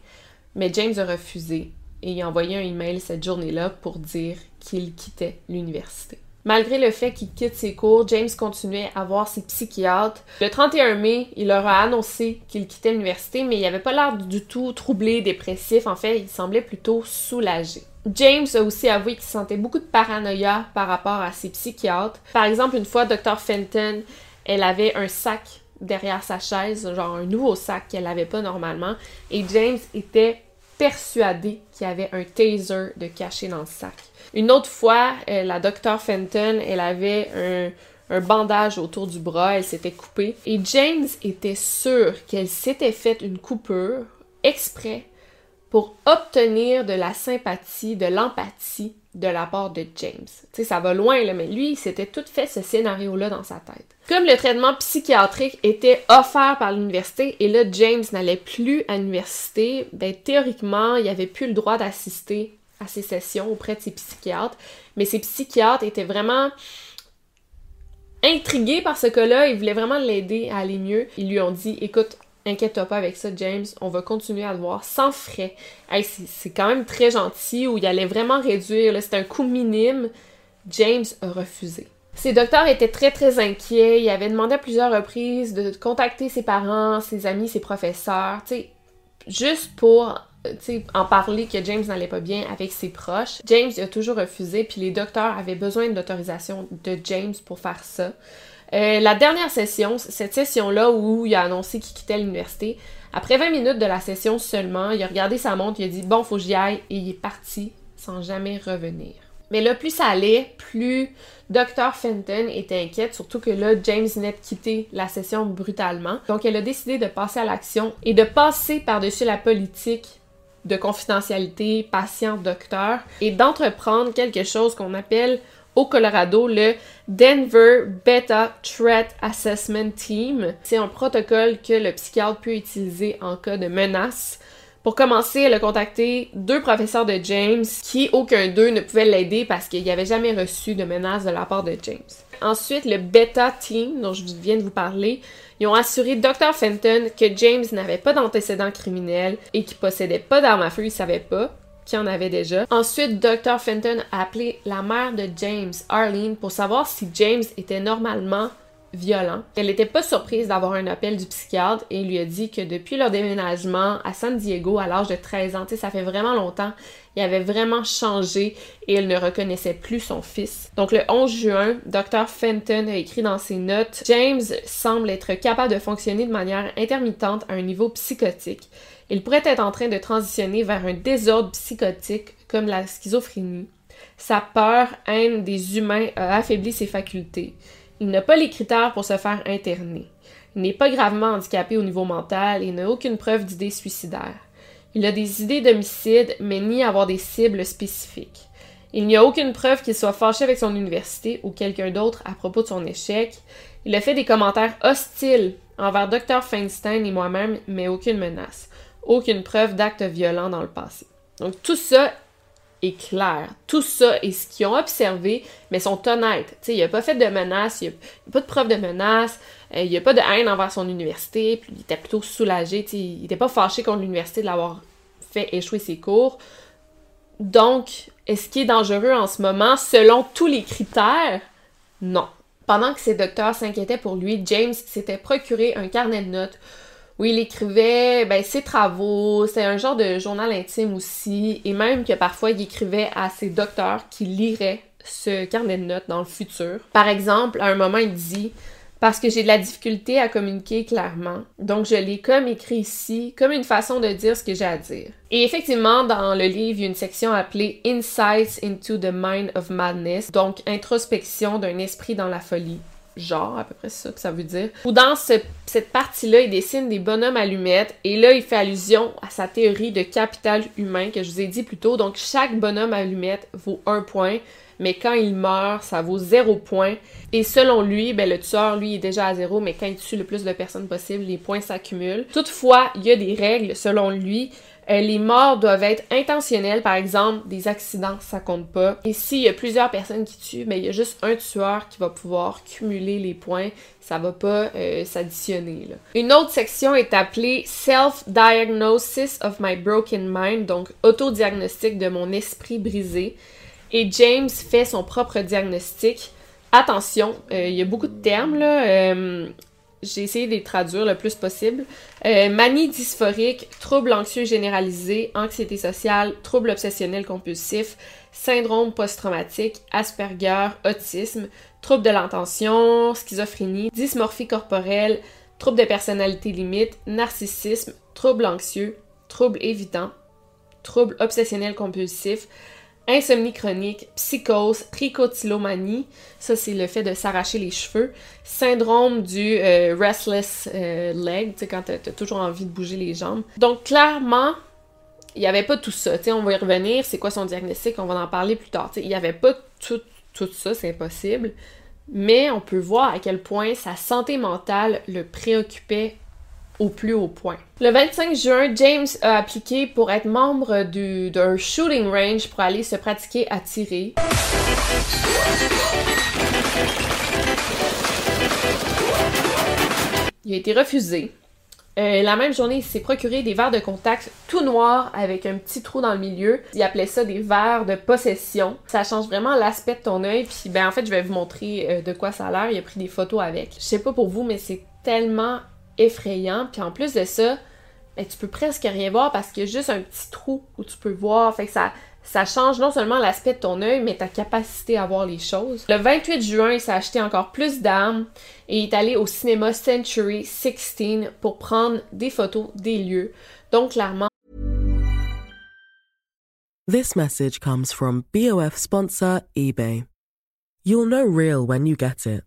Mais James a refusé et il a envoyé un email cette journée-là pour dire qu'il quittait l'université. Malgré le fait qu'il quitte ses cours, James continuait à voir ses psychiatres. Le 31 mai, il leur a annoncé qu'il quittait l'université, mais il n'avait pas l'air du tout troublé, dépressif. En fait, il semblait plutôt soulagé. James a aussi avoué qu'il sentait beaucoup de paranoïa par rapport à ses psychiatres. Par exemple, une fois, Dr. Fenton, elle avait un sac derrière sa chaise, genre un nouveau sac qu'elle n'avait pas normalement, et James était persuadé qu'il y avait un taser de caché dans le sac. Une autre fois, euh, la docteur Fenton, elle avait un, bandage autour du bras, elle s'était coupée. Et James était sûr qu'elle s'était faite une coupure exprès pour obtenir de la sympathie, de l'empathie de la part de James. Tu sais, ça va loin, là, mais lui, il s'était tout fait ce scénario-là dans sa tête. Comme le traitement psychiatrique était offert par l'université et là, James n'allait plus à l'université, ben, théoriquement, il avait plus le droit d'assister à ses sessions auprès de ses psychiatres. Mais ses psychiatres étaient vraiment intrigués par ce cas-là, ils voulaient vraiment l'aider à aller mieux. Ils lui ont dit, écoute, inquiète-toi pas avec ça, James, on va continuer à le voir sans frais. c'est quand même très gentil, où il allait vraiment réduire, c'était un coût minime. James a refusé. Ses docteurs étaient très très inquiets, il avait demandé à plusieurs reprises de contacter ses parents, ses amis, ses professeurs, tu sais, juste pour en parler que James n'allait pas bien avec ses proches. James a toujours refusé, puis les docteurs avaient besoin de l'autorisation de James pour faire ça. Euh, la dernière session, cette session-là où il a annoncé qu'il quittait l'université, après 20 minutes de la session seulement, il a regardé sa montre, il a dit bon, faut que j'y aille, et il est parti sans jamais revenir. Mais là, plus ça allait, plus Dr. Fenton était inquiète, surtout que là, James venait de quitter la session brutalement. Donc, elle a décidé de passer à l'action et de passer par-dessus la politique de confidentialité patient-docteur et d'entreprendre quelque chose qu'on appelle au Colorado le Denver Beta Threat Assessment Team. C'est un protocole que le psychiatre peut utiliser en cas de menace. Pour commencer, elle a contacté deux professeurs de James qui, aucun d'eux ne pouvait l'aider parce qu'il n'y avait jamais reçu de menace de la part de James. Ensuite, le Beta Team, dont je viens de vous parler, ils ont assuré Dr. Fenton que James n'avait pas d'antécédents criminels et qu'il possédait pas d'armes à feu, il savait pas qu'il en avait déjà. Ensuite, Dr. Fenton a appelé la mère de James, Arlene, pour savoir si James était normalement violent. Elle n'était pas surprise d'avoir un appel du psychiatre et lui a dit que depuis leur déménagement à San Diego à l'âge de 13 ans, ça fait vraiment longtemps, il avait vraiment changé et elle ne reconnaissait plus son fils. Donc le 11 juin, Dr. Fenton a écrit dans ses notes James semble être capable de fonctionner de manière intermittente à un niveau psychotique. Il pourrait être en train de transitionner vers un désordre psychotique comme la schizophrénie. Sa peur, haine des humains a affaibli ses facultés. Il n'a pas les critères pour se faire interner. Il n'est pas gravement handicapé au niveau mental et n'a aucune preuve d'idées suicidaires. Il a des idées d'homicide, mais ni avoir des cibles spécifiques. Il n'y a aucune preuve qu'il soit fâché avec son université ou quelqu'un d'autre à propos de son échec. Il a fait des commentaires hostiles envers Dr. Feinstein et moi-même, mais aucune menace. Aucune preuve d'actes violents dans le passé. Donc tout ça est clair. Tout ça est ce qu'ils ont observé, mais sont honnêtes. sais, il n'a pas fait de menaces, il n'y a, pas de preuve de menaces, euh, il n'y a pas de haine envers son université, puis il était plutôt soulagé, il n'était pas fâché contre l'université de l'avoir fait échouer ses cours. Donc, est-ce qu'il est dangereux en ce moment? Selon tous les critères? Non. Pendant que ses docteurs s'inquiétaient pour lui, James s'était procuré un carnet de notes où il écrivait ben, ses travaux, c'est un genre de journal intime aussi, et même que parfois il écrivait à ses docteurs qui liraient ce carnet de notes dans le futur. Par exemple, à un moment, il dit parce que j'ai de la difficulté à communiquer clairement. Donc, je l'ai comme écrit ici, comme une façon de dire ce que j'ai à dire. Et effectivement, dans le livre, il y a une section appelée Insights into the Mind of Madness, donc introspection d'un esprit dans la folie. Genre, à peu près ça que ça veut dire. Ou dans cette partie-là, il dessine des bonhommes allumettes et là, il fait allusion à sa théorie de capital humain que je vous ai dit plus tôt. Donc, chaque bonhomme allumette vaut un point, mais quand il meurt, ça vaut zéro point. Et selon lui, ben, le tueur, lui, est déjà à zéro, mais quand il tue le plus de personnes possible, les points s'accumulent. Toutefois, il y a des règles, selon lui, euh, les morts doivent être intentionnelles, par exemple, des accidents, ça compte pas. Et s'il y a plusieurs personnes qui tuent, mais il y a juste un tueur qui va pouvoir cumuler les points, ça va pas euh, s'additionner. Une autre section est appelée Self-Diagnosis of My Broken Mind, donc autodiagnostic de mon esprit brisé. Et James fait son propre diagnostic. Attention, euh, il y a beaucoup de termes là j'ai essayé de les traduire le plus possible. Euh, manie dysphorique, trouble anxieux généralisé, anxiété sociale, trouble obsessionnel compulsif, syndrome post-traumatique, Asperger, autisme, trouble de l'intention, schizophrénie, dysmorphie corporelle, trouble de personnalité limite, narcissisme, trouble anxieux, trouble évitant, trouble obsessionnel compulsif, insomnie chronique, psychose, tricotylomanie, ça c'est le fait de s'arracher les cheveux, syndrome du euh, restless euh, leg, tu sais, quand t'as toujours envie de bouger les jambes. Donc clairement, il n'y avait pas tout ça, tu sais, on va y revenir, c'est quoi son diagnostic, on va en parler plus tard, tu sais, il n'y avait pas tout, tout ça, c'est impossible, mais on peut voir à quel point sa santé mentale le préoccupait au plus haut point. Le 25 juin, James a appliqué pour être membre d'un shooting range pour aller se pratiquer à tirer. Il a été refusé. Euh, la même journée, il s'est procuré des verres de contact tout noirs avec un petit trou dans le milieu. Il appelait ça des verres de possession. Ça change vraiment l'aspect de ton œil. Puis ben en fait, je vais vous montrer euh, de quoi ça a l'air. Il a pris des photos avec. Je sais pas pour vous, mais c'est tellement effrayant. Puis en plus de ça, ben, tu peux presque rien voir parce qu'il y a juste un petit trou où tu peux voir. Fait que ça, ça change non seulement l'aspect de ton œil, mais ta capacité à voir les choses. Le 28 juin, il s'est acheté encore plus d'armes et est allé au cinéma Century 16 pour prendre des photos des lieux. Donc clairement. This message comes from BOF sponsor eBay. You'll know real when you get it.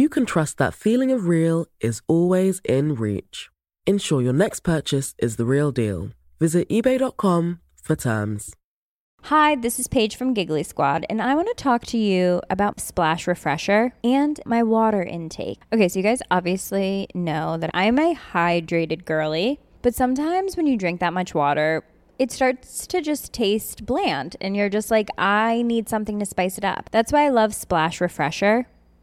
you can trust that feeling of real is always in reach. Ensure your next purchase is the real deal. Visit eBay.com for terms. Hi, this is Paige from Giggly Squad, and I want to talk to you about Splash Refresher and my water intake. Okay, so you guys obviously know that I'm a hydrated girly, but sometimes when you drink that much water, it starts to just taste bland, and you're just like, I need something to spice it up. That's why I love Splash Refresher.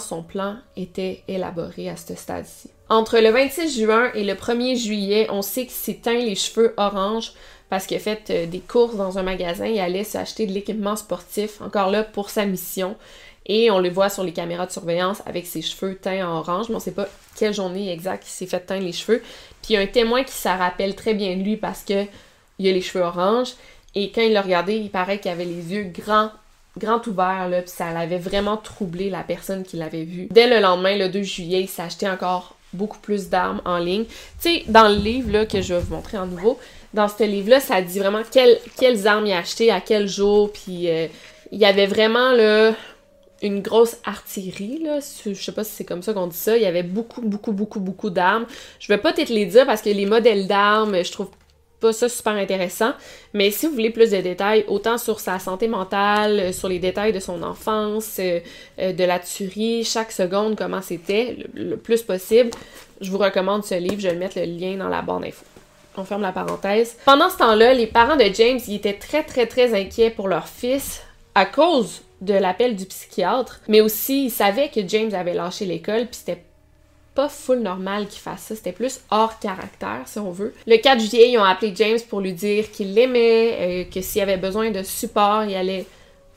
Son plan était élaboré à ce stade-ci. Entre le 26 juin et le 1er juillet, on sait qu'il s'est teint les cheveux orange parce qu'il a fait euh, des courses dans un magasin. Il allait s'acheter de l'équipement sportif, encore là pour sa mission. Et on le voit sur les caméras de surveillance avec ses cheveux teints en orange, mais on sait pas quelle journée exacte il s'est fait teindre les cheveux. Puis il y a un témoin qui s'en rappelle très bien de lui parce que il a les cheveux orange. Et quand il l'a regardé, il paraît qu'il avait les yeux grands grand ouvert, là, puis ça l'avait vraiment troublé la personne qui l'avait vu. Dès le lendemain, le 2 juillet, il acheté encore beaucoup plus d'armes en ligne. Tu sais, dans le livre là, que je vais vous montrer en nouveau, dans ce livre-là, ça dit vraiment quelles armes il a à quel jour, puis euh, il y avait vraiment là, une grosse artillerie, là. Je sais pas si c'est comme ça qu'on dit ça. Il y avait beaucoup, beaucoup, beaucoup, beaucoup d'armes. Je vais pas peut-être les dire parce que les modèles d'armes, je trouve pas ça super intéressant. Mais si vous voulez plus de détails, autant sur sa santé mentale, euh, sur les détails de son enfance, euh, euh, de la tuerie, chaque seconde, comment c'était, le, plus possible, je vous recommande ce livre. Je vais mettre le lien dans la barre d'infos. On ferme la parenthèse. Pendant ce temps-là, les parents de James, ils étaient très, très, très inquiets pour leur fils à cause de l'appel du psychiatre, mais aussi ils savaient que James avait lâché l'école, puis c'était pas full normal qu'il fasse ça, c'était plus hors caractère si on veut. Le 4 juillet, ils ont appelé James pour lui dire qu'il l'aimait, euh, que s'il avait besoin de support, il allait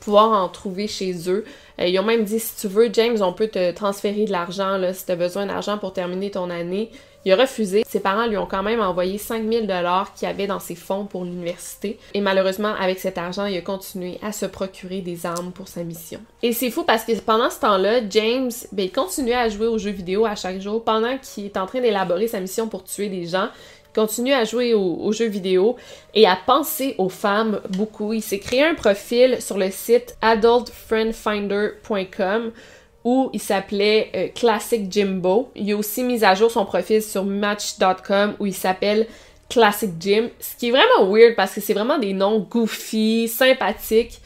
pouvoir en trouver chez eux. Euh, ils ont même dit si tu veux, James, on peut te transférer de l'argent si tu as besoin d'argent pour terminer ton année. Il a refusé. Ses parents lui ont quand même envoyé 5000 dollars qu'il avait dans ses fonds pour l'université. Et malheureusement, avec cet argent, il a continué à se procurer des armes pour sa mission. Et c'est fou parce que pendant ce temps-là, James, ben, il continuait à jouer aux jeux vidéo à chaque jour pendant qu'il est en train d'élaborer sa mission pour tuer des gens. Il continue à jouer aux, aux, jeux vidéo et à penser aux femmes beaucoup. Il s'est créé un profil sur le site adultfriendfinder.com où il s'appelait euh, Classic Jimbo. Il a aussi mis à jour son profil sur Match.com où il s'appelle Classic Jim, ce qui est vraiment weird parce que c'est vraiment des noms goofy, sympathiques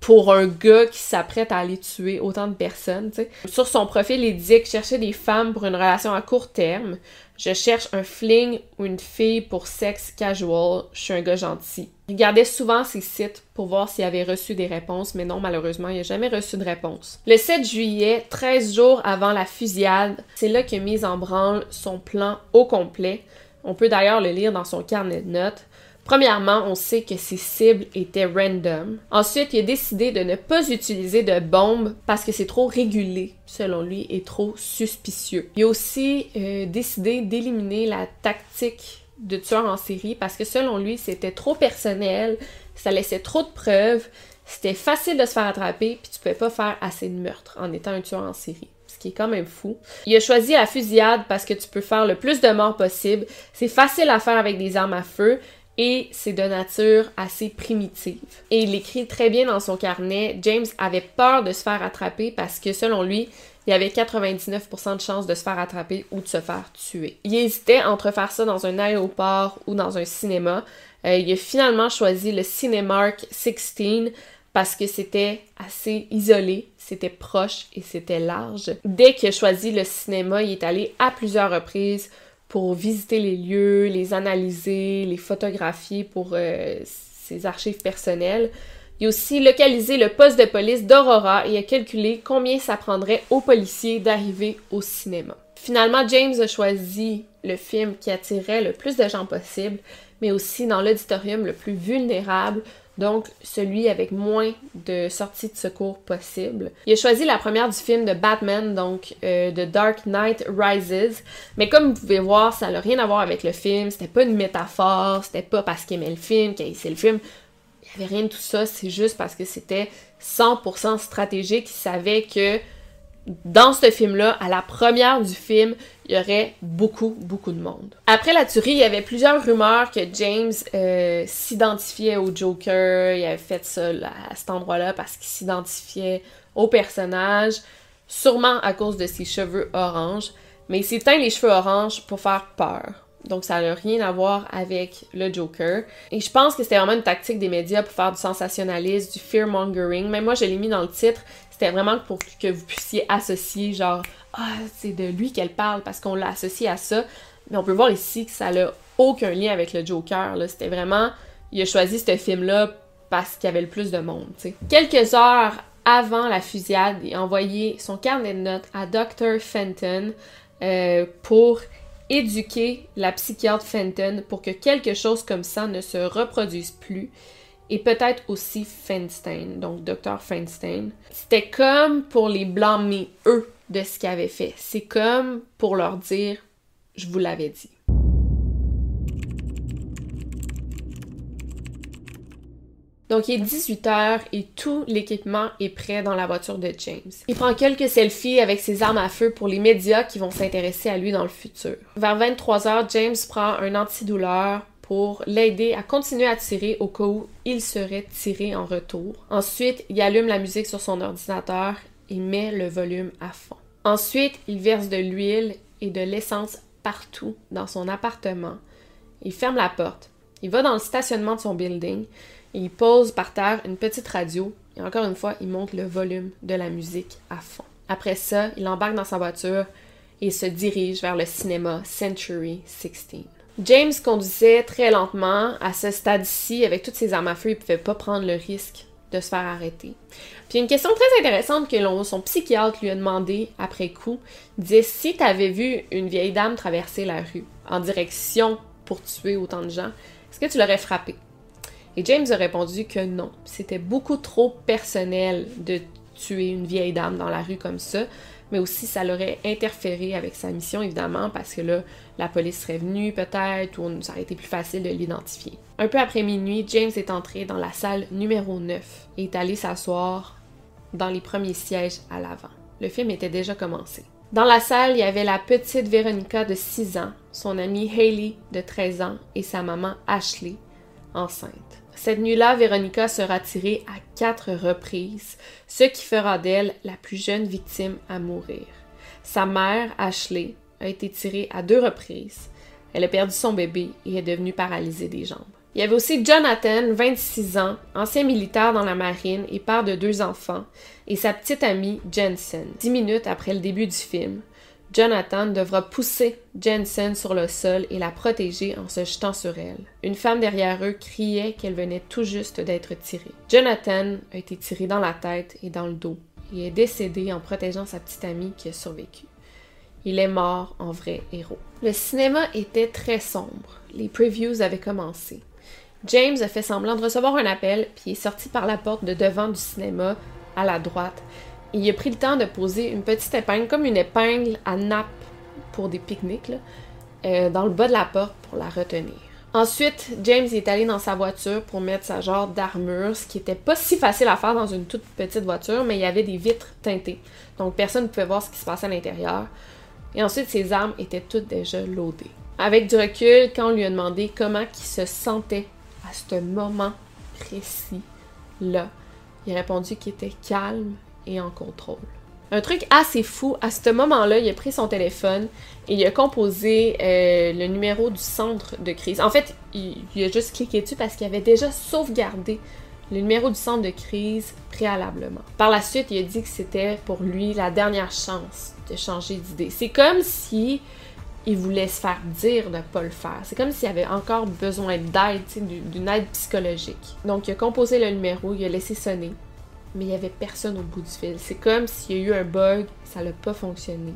pour un gars qui s'apprête à aller tuer autant de personnes. Sur son profil, il disait qu'il cherchait des femmes pour une relation à court terme. Je cherche un fling ou une fille pour sexe casual. Je suis un gars gentil. Il regardait souvent ses sites pour voir s'il avait reçu des réponses, mais non, malheureusement, il n'a jamais reçu de réponse. Le 7 juillet, 13 jours avant la fusillade, c'est là qu'il a mis en branle son plan au complet. On peut d'ailleurs le lire dans son carnet de notes. Premièrement, on sait que ses cibles étaient random. Ensuite, il a décidé de ne pas utiliser de bombes parce que c'est trop régulé, selon lui, et trop suspicieux. Il a aussi euh, décidé d'éliminer la tactique de tueur en série parce que selon lui, c'était trop personnel, ça laissait trop de preuves, c'était facile de se faire attraper, puis tu pouvais pas faire assez de meurtres en étant un tueur en série ce qui est quand même fou. Il a choisi la fusillade parce que tu peux faire le plus de morts possible. C'est facile à faire avec des armes à feu et c'est de nature assez primitive. Et il écrit très bien dans son carnet, James avait peur de se faire attraper parce que selon lui, il y avait 99% de chances de se faire attraper ou de se faire tuer. Il hésitait entre faire ça dans un aéroport ou dans un cinéma. Euh, il a finalement choisi le Cinemark 16 parce que c'était assez isolé, c'était proche et c'était large. Dès qu'il a choisi le cinéma, il est allé à plusieurs reprises pour visiter les lieux, les analyser, les photographier pour euh, ses archives personnelles. Il a aussi localisé le poste de police d'Aurora et a calculé combien ça prendrait aux policiers d'arriver au cinéma. Finalement, James a choisi le film qui attirait le plus de gens possible, mais aussi dans l'auditorium le plus vulnérable, donc celui avec moins de sorties de secours possibles. Il a choisi la première du film de Batman, donc euh, The Dark Knight Rises, mais comme vous pouvez voir, ça n'a rien à voir avec le film, c'était pas une métaphore, c'était pas parce qu'il aimait le film qu'il haïssait le film, il n'y avait rien de tout ça, c'est juste parce que c'était 100% stratégique, il savait que dans ce film-là, à la première du film, il y aurait beaucoup, beaucoup de monde. Après la tuerie, il y avait plusieurs rumeurs que James euh, s'identifiait au Joker. Il avait fait ça à cet endroit-là parce qu'il s'identifiait au personnage, sûrement à cause de ses cheveux oranges. Mais il s'est teint les cheveux oranges pour faire peur. Donc ça n'a rien à voir avec le Joker. Et je pense que c'était vraiment une tactique des médias pour faire du sensationnalisme, du fear-mongering. Même moi, je l'ai mis dans le titre. C'était vraiment pour que vous puissiez associer, genre, ah, c'est de lui qu'elle parle parce qu'on l'a associé à ça. Mais on peut voir ici que ça n'a aucun lien avec le Joker. C'était vraiment, il a choisi ce film-là parce qu'il y avait le plus de monde. Quelques heures avant la fusillade, il a envoyé son carnet de notes à Dr. Fenton euh, pour éduquer la psychiatre Fenton pour que quelque chose comme ça ne se reproduise plus. Et peut-être aussi Feinstein, donc Dr. Feinstein. C'était comme pour les blâmer, eux, de ce qu'ils avaient fait. C'est comme pour leur dire, je vous l'avais dit. Donc il est 18h et tout l'équipement est prêt dans la voiture de James. Il prend quelques selfies avec ses armes à feu pour les médias qui vont s'intéresser à lui dans le futur. Vers 23h, James prend un antidouleur pour l'aider à continuer à tirer au cas où il serait tiré en retour. Ensuite, il allume la musique sur son ordinateur et met le volume à fond. Ensuite, il verse de l'huile et de l'essence partout dans son appartement. Il ferme la porte Il va dans le stationnement de son building et il pose par terre une petite radio et encore une fois, il monte le volume de la musique à fond. Après ça, il embarque dans sa voiture et se dirige vers le cinéma Century 16. James conduisait très lentement. À ce stade-ci, avec toutes ses armes à feu, il ne pouvait pas prendre le risque de se faire arrêter. Puis une question très intéressante que son psychiatre lui a demandé après coup, disait si tu avais vu une vieille dame traverser la rue en direction pour tuer autant de gens, est-ce que tu l'aurais frappée? Et James a répondu que non, c'était beaucoup trop personnel de tuer une vieille dame dans la rue comme ça, mais aussi ça l'aurait interféré avec sa mission évidemment parce que là la police serait venue peut-être ou ça aurait été plus facile de l'identifier. Un peu après minuit, James est entré dans la salle numéro 9 et est allé s'asseoir dans les premiers sièges à l'avant. Le film était déjà commencé. Dans la salle, il y avait la petite Veronica de 6 ans, son amie Hailey de 13 ans et sa maman Ashley, enceinte. Cette nuit-là, Véronica sera tirée à quatre reprises, ce qui fera d'elle la plus jeune victime à mourir. Sa mère, Ashley, a été tirée à deux reprises. Elle a perdu son bébé et est devenue paralysée des jambes. Il y avait aussi Jonathan, 26 ans, ancien militaire dans la marine et père de deux enfants, et sa petite amie Jensen. Dix minutes après le début du film, Jonathan devra pousser Jensen sur le sol et la protéger en se jetant sur elle. Une femme derrière eux criait qu'elle venait tout juste d'être tirée. Jonathan a été tiré dans la tête et dans le dos et est décédé en protégeant sa petite amie qui a survécu. Il est mort en vrai héros. Le cinéma était très sombre. Les previews avaient commencé. James a fait semblant de recevoir un appel, puis est sorti par la porte de devant du cinéma à la droite il a pris le temps de poser une petite épingle, comme une épingle à nappe pour des pique-niques, euh, dans le bas de la porte pour la retenir. Ensuite, James est allé dans sa voiture pour mettre sa genre d'armure, ce qui était pas si facile à faire dans une toute petite voiture, mais il y avait des vitres teintées. Donc personne ne pouvait voir ce qui se passait à l'intérieur. Et ensuite, ses armes étaient toutes déjà loadées. Avec du recul, quand on lui a demandé comment il se sentait à ce moment précis-là, il a répondu qu'il était calme en contrôle. Un truc assez fou, à ce moment-là, il a pris son téléphone et il a composé euh, le numéro du centre de crise. En fait, il, il a juste cliqué dessus parce qu'il avait déjà sauvegardé le numéro du centre de crise préalablement. Par la suite, il a dit que c'était pour lui la dernière chance de changer d'idée. C'est comme si il voulait se faire dire de ne pas le faire. C'est comme s'il avait encore besoin d'aide, d'une aide psychologique. Donc, il a composé le numéro, il a laissé sonner mais il n'y avait personne au bout du fil. C'est comme s'il y a eu un bug, ça n'a pas fonctionné.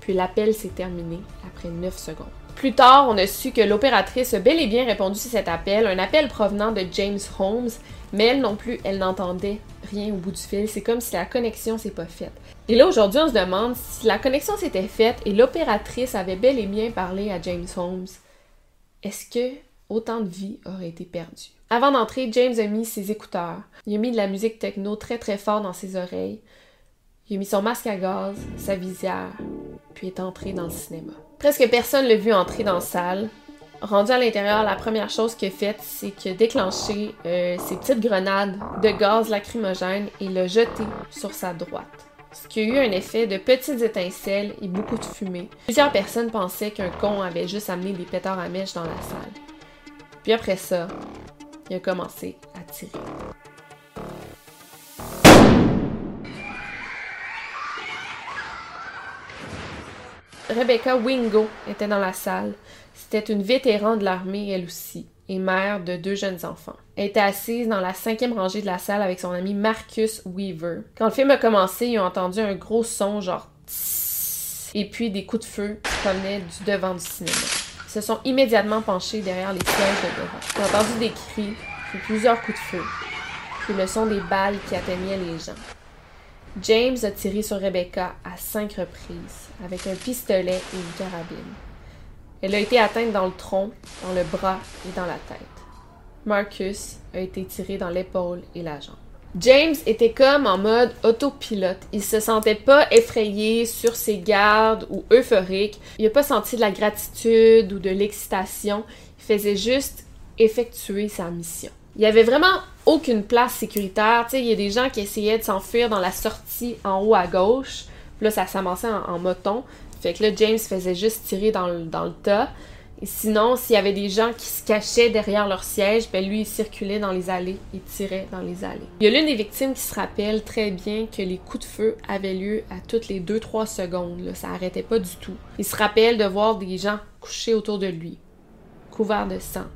Puis l'appel s'est terminé après 9 secondes. Plus tard, on a su que l'opératrice a bel et bien répondu à cet appel, un appel provenant de James Holmes, mais elle non plus, elle n'entendait rien au bout du fil. C'est comme si la connexion s'est pas faite. Et là, aujourd'hui, on se demande si la connexion s'était faite et l'opératrice avait bel et bien parlé à James Holmes. Est-ce que autant de vies auraient été perdues? Avant d'entrer, James a mis ses écouteurs. Il a mis de la musique techno très très fort dans ses oreilles. Il a mis son masque à gaz, sa visière, puis est entré dans le cinéma. Presque personne l'a vu entrer dans la salle. Rendu à l'intérieur, la première chose qu'il a faite, c'est qu'il a déclenché euh, ses petites grenades de gaz lacrymogène et l'a jeté sur sa droite. Ce qui a eu un effet de petites étincelles et beaucoup de fumée. Plusieurs personnes pensaient qu'un con avait juste amené des pétards à mèche dans la salle. Puis après ça, il a commencé à tirer. Rebecca Wingo était dans la salle. C'était une vétéran de l'armée, elle aussi, et mère de deux jeunes enfants. Elle était assise dans la cinquième rangée de la salle avec son ami Marcus Weaver. Quand le film a commencé, ils ont entendu un gros son genre et puis des coups de feu qui du devant du cinéma se sont immédiatement penchés derrière les sièges de devant. J'ai entendu des cris, puis plusieurs coups de feu, puis le son des balles qui atteignaient les gens. James a tiré sur Rebecca à cinq reprises, avec un pistolet et une carabine. Elle a été atteinte dans le tronc, dans le bras et dans la tête. Marcus a été tiré dans l'épaule et la jambe. James était comme en mode autopilote. Il se sentait pas effrayé, sur ses gardes ou euphorique. Il a pas senti de la gratitude ou de l'excitation. Il faisait juste effectuer sa mission. Il y avait vraiment aucune place sécuritaire. Tu sais, il y a des gens qui essayaient de s'enfuir dans la sortie en haut à gauche. Là, ça s'amassait en, moton. Fait que là, James faisait juste tirer dans le tas. Et sinon, s'il y avait des gens qui se cachaient derrière leur siège, ben lui, il circulait dans les allées, il tirait dans les allées. Il y a l'une des victimes qui se rappelle très bien que les coups de feu avaient lieu à toutes les 2-3 secondes. Là. Ça arrêtait pas du tout. Il se rappelle de voir des gens couchés autour de lui, couverts de sang.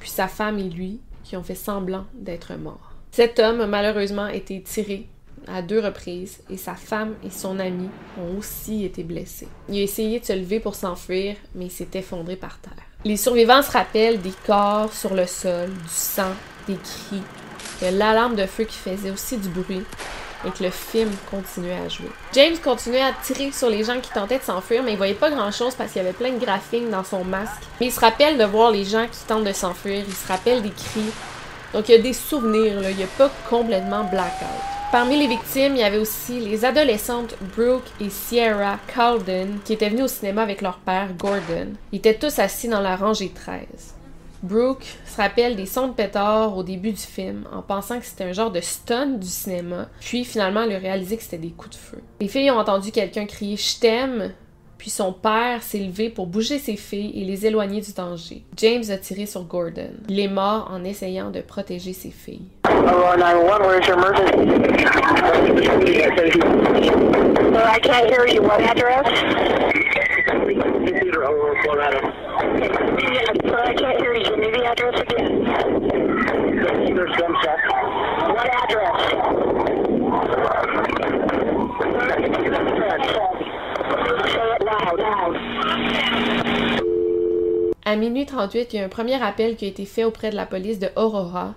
Puis sa femme et lui qui ont fait semblant d'être morts. Cet homme a malheureusement été tiré à deux reprises et sa femme et son ami ont aussi été blessés. Il a essayé de se lever pour s'enfuir, mais il s'est effondré par terre. Les survivants se rappellent des corps sur le sol, du sang, des cris, de l'alarme de feu qui faisait aussi du bruit et que le film continuait à jouer. James continuait à tirer sur les gens qui tentaient de s'enfuir, mais il voyait pas grand chose parce qu'il y avait plein de graphiques dans son masque. Mais il se rappelle de voir les gens qui tentent de s'enfuir, il se rappelle des cris. Donc il y a des souvenirs, il n'y a pas complètement blackout. Parmi les victimes, il y avait aussi les adolescentes Brooke et Sierra Calden qui étaient venues au cinéma avec leur père Gordon. Ils étaient tous assis dans la rangée 13. Brooke se rappelle des sons de pétard au début du film en pensant que c'était un genre de stun du cinéma, puis finalement elle a réalisé que c'était des coups de feu. Les filles ont entendu quelqu'un crier Je t'aime, puis son père s'est levé pour bouger ses filles et les éloigner du danger. James a tiré sur Gordon. Il est mort en essayant de protéger ses filles. Hello, 911, where's your emergency? I can't hear you. What address? À minuit 38, il y a un premier appel qui a été fait auprès de la police de Aurora.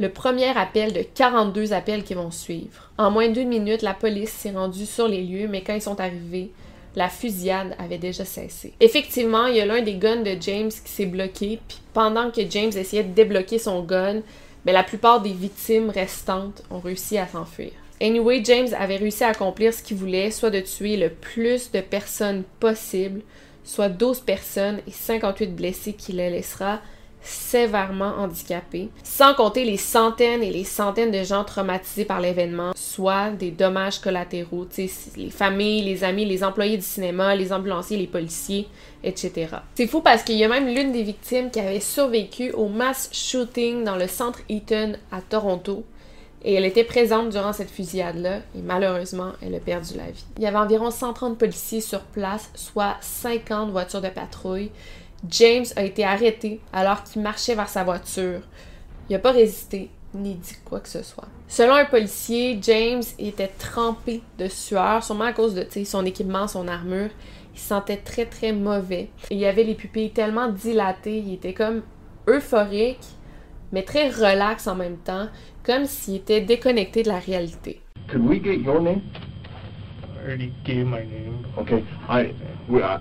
Le premier appel de 42 appels qui vont suivre. En moins d'une minute, la police s'est rendue sur les lieux, mais quand ils sont arrivés, la fusillade avait déjà cessé. Effectivement, il y a l'un des guns de James qui s'est bloqué, puis pendant que James essayait de débloquer son gun, mais la plupart des victimes restantes ont réussi à s'enfuir. Anyway, James avait réussi à accomplir ce qu'il voulait, soit de tuer le plus de personnes possible, soit 12 personnes et 58 blessés qui les laissera sévèrement handicapés, sans compter les centaines et les centaines de gens traumatisés par l'événement, soit des dommages collatéraux, les familles, les amis, les employés du cinéma, les ambulanciers, les policiers, etc. C'est fou parce qu'il y a même l'une des victimes qui avait survécu au mass shooting dans le centre Eaton à Toronto. Et elle était présente durant cette fusillade-là, et malheureusement, elle a perdu la vie. Il y avait environ 130 policiers sur place, soit 50 voitures de patrouille. James a été arrêté alors qu'il marchait vers sa voiture. Il n'a pas résisté, ni dit quoi que ce soit. Selon un policier, James était trempé de sueur, sûrement à cause de tu sais, son équipement, son armure. Il se sentait très très mauvais. Et il avait les pupilles tellement dilatées, il était comme euphorique, mais très relax en même temps, comme s'il était déconnecté de la réalité. Could we get your name? I already gave my name. Okay, I, we, I,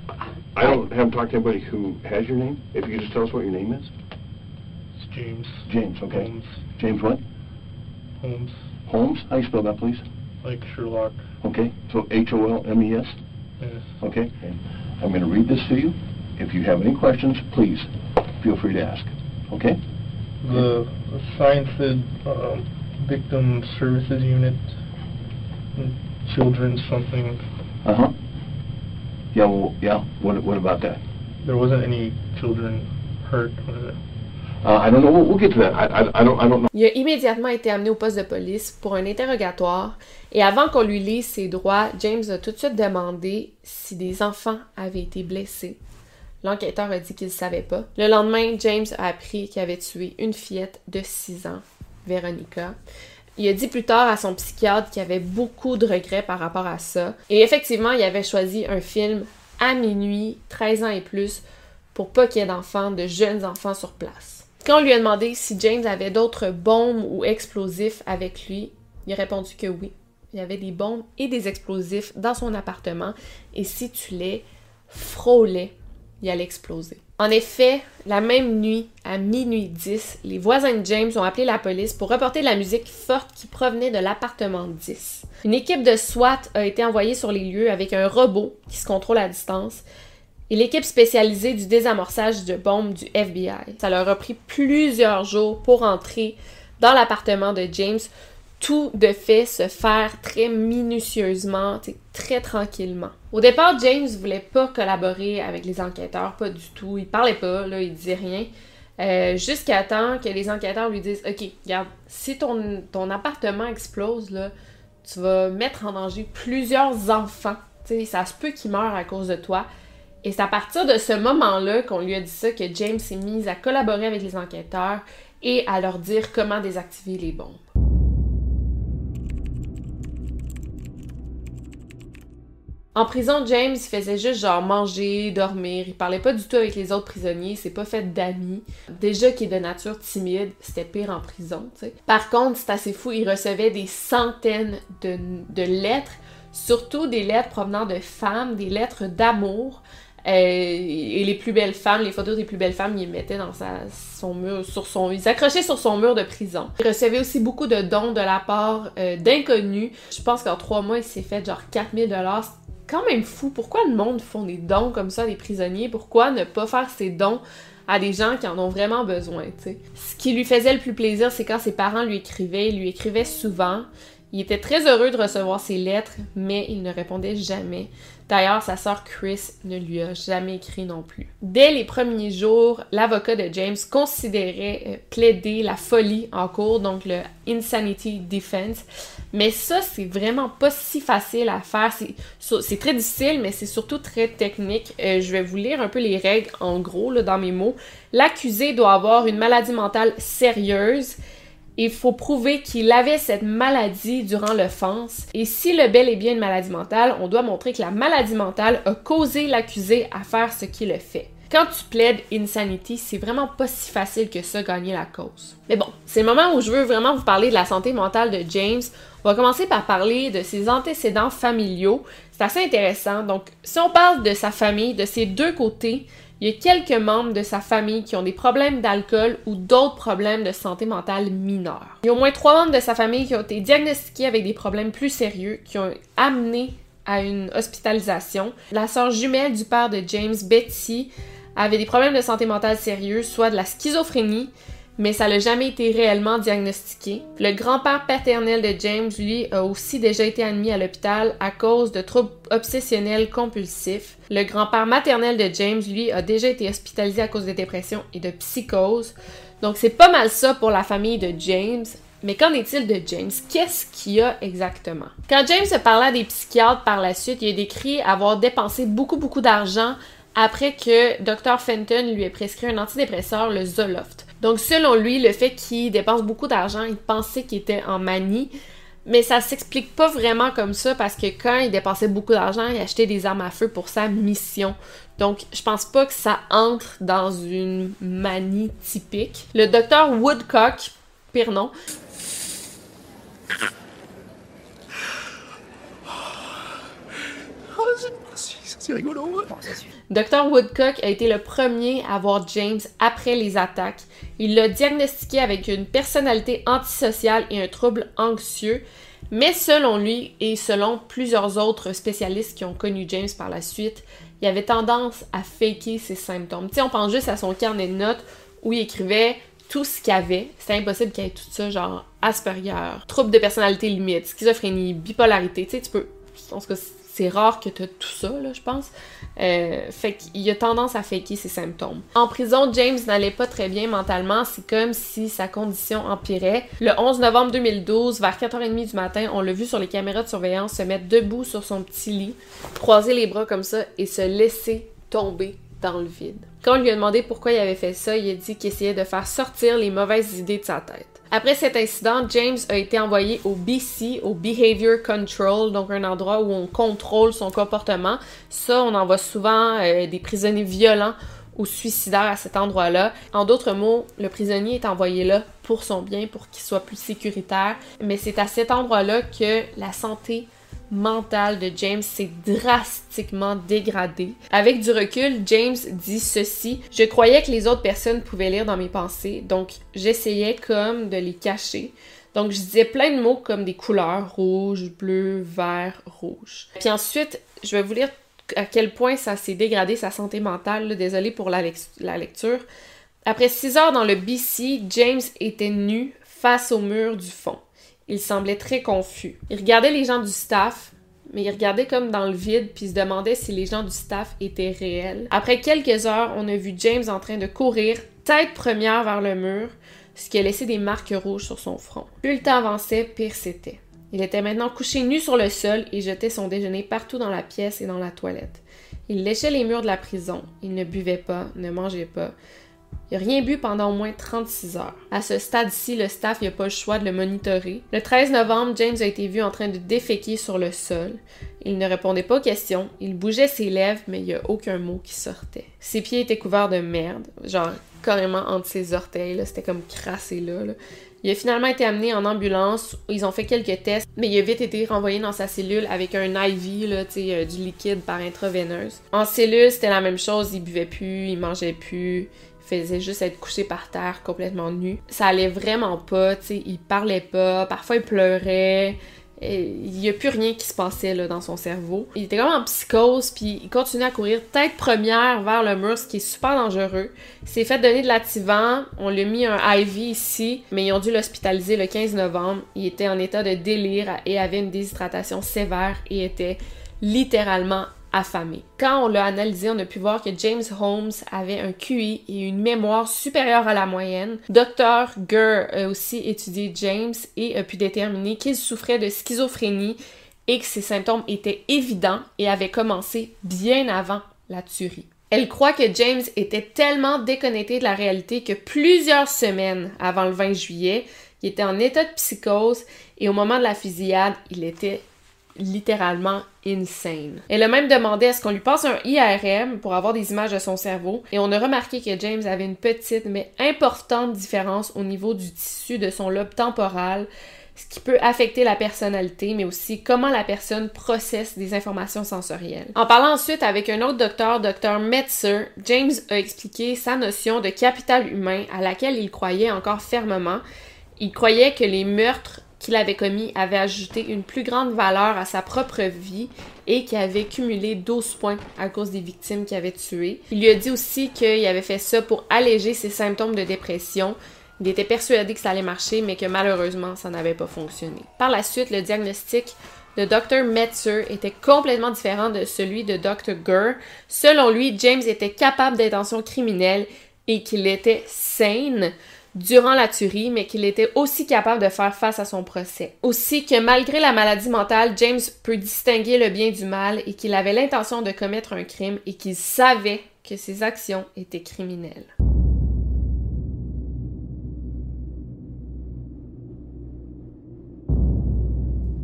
I don't haven't talked to anybody who has your name. If you could just tell us what your name is. It's James. James, okay. Holmes. James what? Holmes. Holmes? How you spell that, please? Like Sherlock. Okay, so H-O-L-M-E-S? Yes. Okay, and I'm going to read this to you. If you have any questions, please feel free to ask. Okay? The, the sign um, Victim Services Unit, and Children something. Uh-huh. Yeah, well, yeah, what, what about that? There wasn't any children hurt. Was it? I don't know, we'll, we'll get to that. I, I, I don't, I don't know. Il a immédiatement été amené au poste de police pour un interrogatoire et avant qu'on lui lise ses droits, James a tout de suite demandé si des enfants avaient été blessés. L'enquêteur a dit qu'il ne savait pas. Le lendemain, James a appris qu'il avait tué une fillette de 6 ans, Veronica. Il a dit plus tard à son psychiatre qu'il avait beaucoup de regrets par rapport à ça. Et effectivement, il avait choisi un film à minuit, 13 ans et plus, pour pas qu'il y ait d'enfants, de jeunes enfants sur place. Quand on lui a demandé si James avait d'autres bombes ou explosifs avec lui, il a répondu que oui. Il y avait des bombes et des explosifs dans son appartement et si tu les frôlais, il allait exploser. En effet, la même nuit, à minuit 10, les voisins de James ont appelé la police pour reporter la musique forte qui provenait de l'appartement 10. Une équipe de SWAT a été envoyée sur les lieux avec un robot qui se contrôle à distance et l'équipe spécialisée du désamorçage de bombes du FBI. Ça leur a pris plusieurs jours pour entrer dans l'appartement de James, tout de fait se faire très minutieusement, très tranquillement. Au départ, James voulait pas collaborer avec les enquêteurs, pas du tout. Il parlait pas, là, il disait rien. Euh, jusqu'à temps que les enquêteurs lui disent Ok, regarde, si ton, ton appartement explose, là, tu vas mettre en danger plusieurs enfants. sais, ça se peut qu'ils meurent à cause de toi. Et c'est à partir de ce moment-là qu'on lui a dit ça que James s'est mis à collaborer avec les enquêteurs et à leur dire comment désactiver les bombes. En prison, James faisait juste genre manger, dormir, il parlait pas du tout avec les autres prisonniers, c'est pas fait d'amis. Déjà qu'il est de nature timide, c'était pire en prison. Par contre, c'est assez fou, il recevait des centaines de, lettres, surtout des lettres provenant de femmes, des lettres d'amour, euh, et les plus belles femmes, les photos des plus belles femmes, il les mettait dans sa, son mur, sur son, il s'accrochait sur son mur de prison. Il recevait aussi beaucoup de dons de la part euh, d'inconnus. Je pense qu'en trois mois, il s'est fait genre 4000 dollars. Quand même fou. Pourquoi le monde font des dons comme ça à des prisonniers? Pourquoi ne pas faire ces dons à des gens qui en ont vraiment besoin, Ce qui lui faisait le plus plaisir, c'est quand ses parents lui écrivaient. Il lui écrivait souvent. Il était très heureux de recevoir ses lettres, mais il ne répondait jamais. D'ailleurs, sa sœur Chris ne lui a jamais écrit non plus. Dès les premiers jours, l'avocat de James considérait euh, plaider la folie en cours, donc le Insanity Defense. Mais ça, c'est vraiment pas si facile à faire. C'est très difficile, mais c'est surtout très technique. Euh, je vais vous lire un peu les règles en gros là, dans mes mots. L'accusé doit avoir une maladie mentale sérieuse il faut prouver qu'il avait cette maladie durant l'offense. Et si le bel est bien une maladie mentale, on doit montrer que la maladie mentale a causé l'accusé à faire ce qu'il a fait. Quand tu plaides insanity, c'est vraiment pas si facile que ça gagner la cause. Mais bon, c'est le moment où je veux vraiment vous parler de la santé mentale de James. On va commencer par parler de ses antécédents familiaux. C'est assez intéressant. Donc, si on parle de sa famille, de ses deux côtés, il y a quelques membres de sa famille qui ont des problèmes d'alcool ou d'autres problèmes de santé mentale mineurs. Il y a au moins trois membres de sa famille qui ont été diagnostiqués avec des problèmes plus sérieux, qui ont amené à une hospitalisation. La sœur jumelle du père de James, Betty, avait des problèmes de santé mentale sérieux, soit de la schizophrénie, mais ça n'a jamais été réellement diagnostiqué. Le grand-père paternel de James, lui, a aussi déjà été admis à l'hôpital à cause de troubles obsessionnels compulsifs. Le grand-père maternel de James, lui, a déjà été hospitalisé à cause de dépression et de psychose. Donc c'est pas mal ça pour la famille de James. Mais qu'en est-il de James? Qu'est-ce qu'il a exactement? Quand James se parlait à des psychiatres par la suite, il a décrit avoir dépensé beaucoup, beaucoup d'argent après que Dr. Fenton lui ait prescrit un antidépresseur, le Zoloft. Donc, selon lui, le fait qu'il dépense beaucoup d'argent, il pensait qu'il était en manie. Mais ça s'explique pas vraiment comme ça parce que quand il dépensait beaucoup d'argent, il achetait des armes à feu pour sa mission. Donc, je pense pas que ça entre dans une manie typique. Le docteur Woodcock, pire nom, c'est rigolo. Dr. Woodcock a été le premier à voir James après les attaques. Il l'a diagnostiqué avec une personnalité antisociale et un trouble anxieux. Mais selon lui et selon plusieurs autres spécialistes qui ont connu James par la suite, il avait tendance à faker ses symptômes. Tu on pense juste à son carnet de notes où il écrivait tout ce qu'il avait. C'était impossible qu'il ait tout ça, genre Asperger, trouble de personnalité limite, schizophrénie, bipolarité. Tu sais, tu peux. Je pense que c'est rare que tu tout ça, là, je pense. Euh, fait qu'il a tendance à faker ses symptômes. En prison, James n'allait pas très bien mentalement. C'est comme si sa condition empirait. Le 11 novembre 2012, vers 4h30 du matin, on l'a vu sur les caméras de surveillance se mettre debout sur son petit lit, croiser les bras comme ça et se laisser tomber dans le vide. Quand on lui a demandé pourquoi il avait fait ça, il a dit qu'il essayait de faire sortir les mauvaises idées de sa tête. Après cet incident, James a été envoyé au BC, au Behavior Control, donc un endroit où on contrôle son comportement. Ça, on envoie souvent euh, des prisonniers violents ou suicidaires à cet endroit-là. En d'autres mots, le prisonnier est envoyé là pour son bien, pour qu'il soit plus sécuritaire. Mais c'est à cet endroit-là que la santé mental de James s'est drastiquement dégradé. Avec du recul, James dit ceci Je croyais que les autres personnes pouvaient lire dans mes pensées, donc j'essayais comme de les cacher. Donc je disais plein de mots comme des couleurs rouge, bleu, vert, rouge. Puis ensuite, je vais vous lire à quel point ça s'est dégradé sa santé mentale. Désolé pour la, la lecture. Après six heures dans le BC, James était nu face au mur du fond. Il semblait très confus. Il regardait les gens du staff, mais il regardait comme dans le vide puis se demandait si les gens du staff étaient réels. Après quelques heures, on a vu James en train de courir tête première vers le mur, ce qui a laissé des marques rouges sur son front. Plus le temps avançait, pire c'était. Il était maintenant couché nu sur le sol et jetait son déjeuner partout dans la pièce et dans la toilette. Il léchait les murs de la prison. Il ne buvait pas, ne mangeait pas. Il n'a rien bu pendant au moins 36 heures. À ce stade-ci, le staff n'a pas le choix de le monitorer. Le 13 novembre, James a été vu en train de déféquer sur le sol. Il ne répondait pas aux questions, il bougeait ses lèvres, mais il n'y a aucun mot qui sortait. Ses pieds étaient couverts de merde, genre carrément entre ses orteils, c'était comme crassé là. Il a finalement été amené en ambulance. Ils ont fait quelques tests, mais il a vite été renvoyé dans sa cellule avec un IV, là, euh, du liquide par intraveineuse. En cellule, c'était la même chose. Il buvait plus, il mangeait plus. Faisait juste être couché par terre, complètement nu. Ça allait vraiment pas, tu sais. Il parlait pas. Parfois, il pleurait il n'y a plus rien qui se passait là, dans son cerveau. Il était comme en psychose, puis il continuait à courir tête première vers le mur, ce qui est super dangereux. Il s'est fait donner de l'activant, on lui a mis un IV ici, mais ils ont dû l'hospitaliser le 15 novembre. Il était en état de délire et avait une déshydratation sévère et était littéralement Quand on l'a analysé, on a pu voir que James Holmes avait un QI et une mémoire supérieure à la moyenne. Dr. Gurr a aussi étudié James et a pu déterminer qu'il souffrait de schizophrénie et que ses symptômes étaient évidents et avaient commencé bien avant la tuerie. Elle croit que James était tellement déconnecté de la réalité que plusieurs semaines avant le 20 juillet, il était en état de psychose et au moment de la fusillade, il était littéralement insane. Elle a même demandé à ce qu'on lui passe un IRM pour avoir des images de son cerveau et on a remarqué que James avait une petite mais importante différence au niveau du tissu de son lobe temporal ce qui peut affecter la personnalité, mais aussi comment la personne processe des informations sensorielles. En parlant ensuite avec un autre docteur, Dr. Metzer, James a expliqué sa notion de capital humain à laquelle il croyait encore fermement. Il croyait que les meurtres qu'il avait commis avait ajouté une plus grande valeur à sa propre vie et qu'il avait cumulé 12 points à cause des victimes qu'il avait tuées. Il lui a dit aussi qu'il avait fait ça pour alléger ses symptômes de dépression. Il était persuadé que ça allait marcher, mais que malheureusement, ça n'avait pas fonctionné. Par la suite, le diagnostic de Dr. Metzer était complètement différent de celui de Dr. Gurr. Selon lui, James était capable d'intentions criminelles et qu'il était sane durant la tuerie, mais qu'il était aussi capable de faire face à son procès. Aussi que malgré la maladie mentale, James peut distinguer le bien du mal et qu'il avait l'intention de commettre un crime et qu'il savait que ses actions étaient criminelles.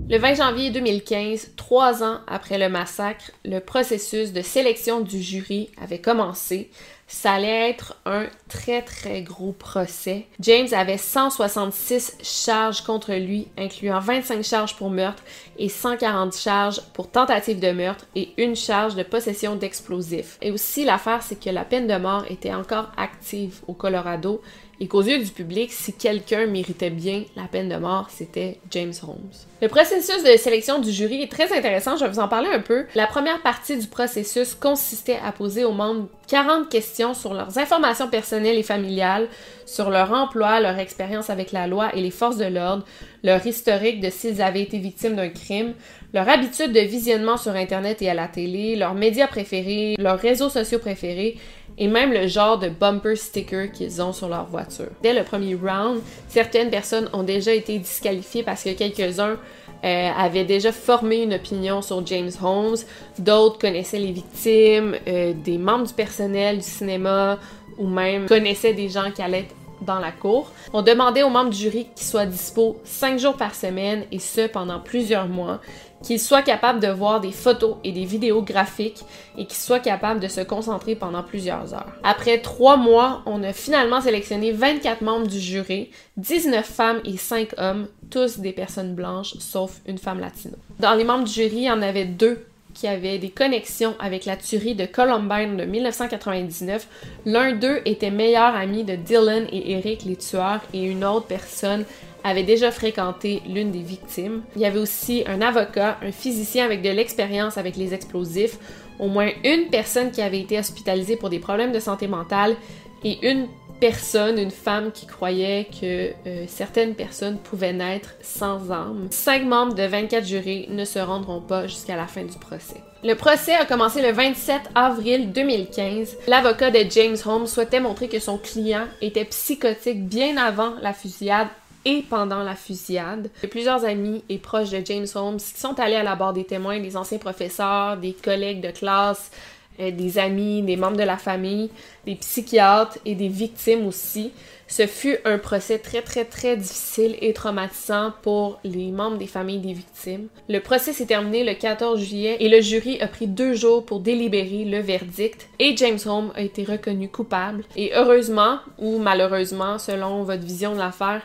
Le 20 janvier 2015, trois ans après le massacre, le processus de sélection du jury avait commencé ça allait être un très très gros procès. James avait 166 charges contre lui, incluant 25 charges pour meurtre et 140 charges pour tentative de meurtre et une charge de possession d'explosifs. Et aussi l'affaire, c'est que la peine de mort était encore active au Colorado et qu'aux yeux du public, si quelqu'un méritait bien la peine de mort, c'était James Holmes. Le processus de sélection du jury est très intéressant, je vais vous en parler un peu. La première partie du processus consistait à poser aux membres 40 questions sur leurs informations personnelles et familiales, sur leur emploi, leur expérience avec la loi et les forces de l'ordre, leur historique de s'ils avaient été victimes d'un crime, leur habitude de visionnement sur Internet et à la télé, leurs médias préférés, leurs réseaux sociaux préférés et même le genre de bumper sticker qu'ils ont sur leur voiture. Dès le premier round, certaines personnes ont déjà été disqualifiées parce que quelques-uns euh, avaient déjà formé une opinion sur James Holmes, d'autres connaissaient les victimes, euh, des membres du personnel du cinéma ou même connaissaient des gens qui allaient dans la cour. On demandait aux membres du jury qu'ils soient dispo cinq jours par semaine et ce pendant plusieurs mois qu'il soit capable de voir des photos et des vidéos graphiques et qu'il soit capable de se concentrer pendant plusieurs heures. Après trois mois, on a finalement sélectionné 24 membres du jury, 19 femmes et 5 hommes, tous des personnes blanches, sauf une femme latino. Dans les membres du jury, il y en avait deux qui avaient des connexions avec la tuerie de Columbine de 1999. L'un d'eux était meilleur ami de Dylan et Eric, les tueurs, et une autre personne avait déjà fréquenté l'une des victimes. Il y avait aussi un avocat, un physicien avec de l'expérience avec les explosifs, au moins une personne qui avait été hospitalisée pour des problèmes de santé mentale et une personne, une femme qui croyait que euh, certaines personnes pouvaient naître sans âme. Cinq membres de 24 jurés ne se rendront pas jusqu'à la fin du procès. Le procès a commencé le 27 avril 2015. L'avocat de James Holmes souhaitait montrer que son client était psychotique bien avant la fusillade et pendant la fusillade. Il plusieurs amis et proches de James Holmes qui sont allés à la barre des témoins, des anciens professeurs, des collègues de classe, euh, des amis, des membres de la famille, des psychiatres et des victimes aussi. Ce fut un procès très très très difficile et traumatisant pour les membres des familles des victimes. Le procès s'est terminé le 14 juillet et le jury a pris deux jours pour délibérer le verdict et James Holmes a été reconnu coupable. Et heureusement ou malheureusement, selon votre vision de l'affaire,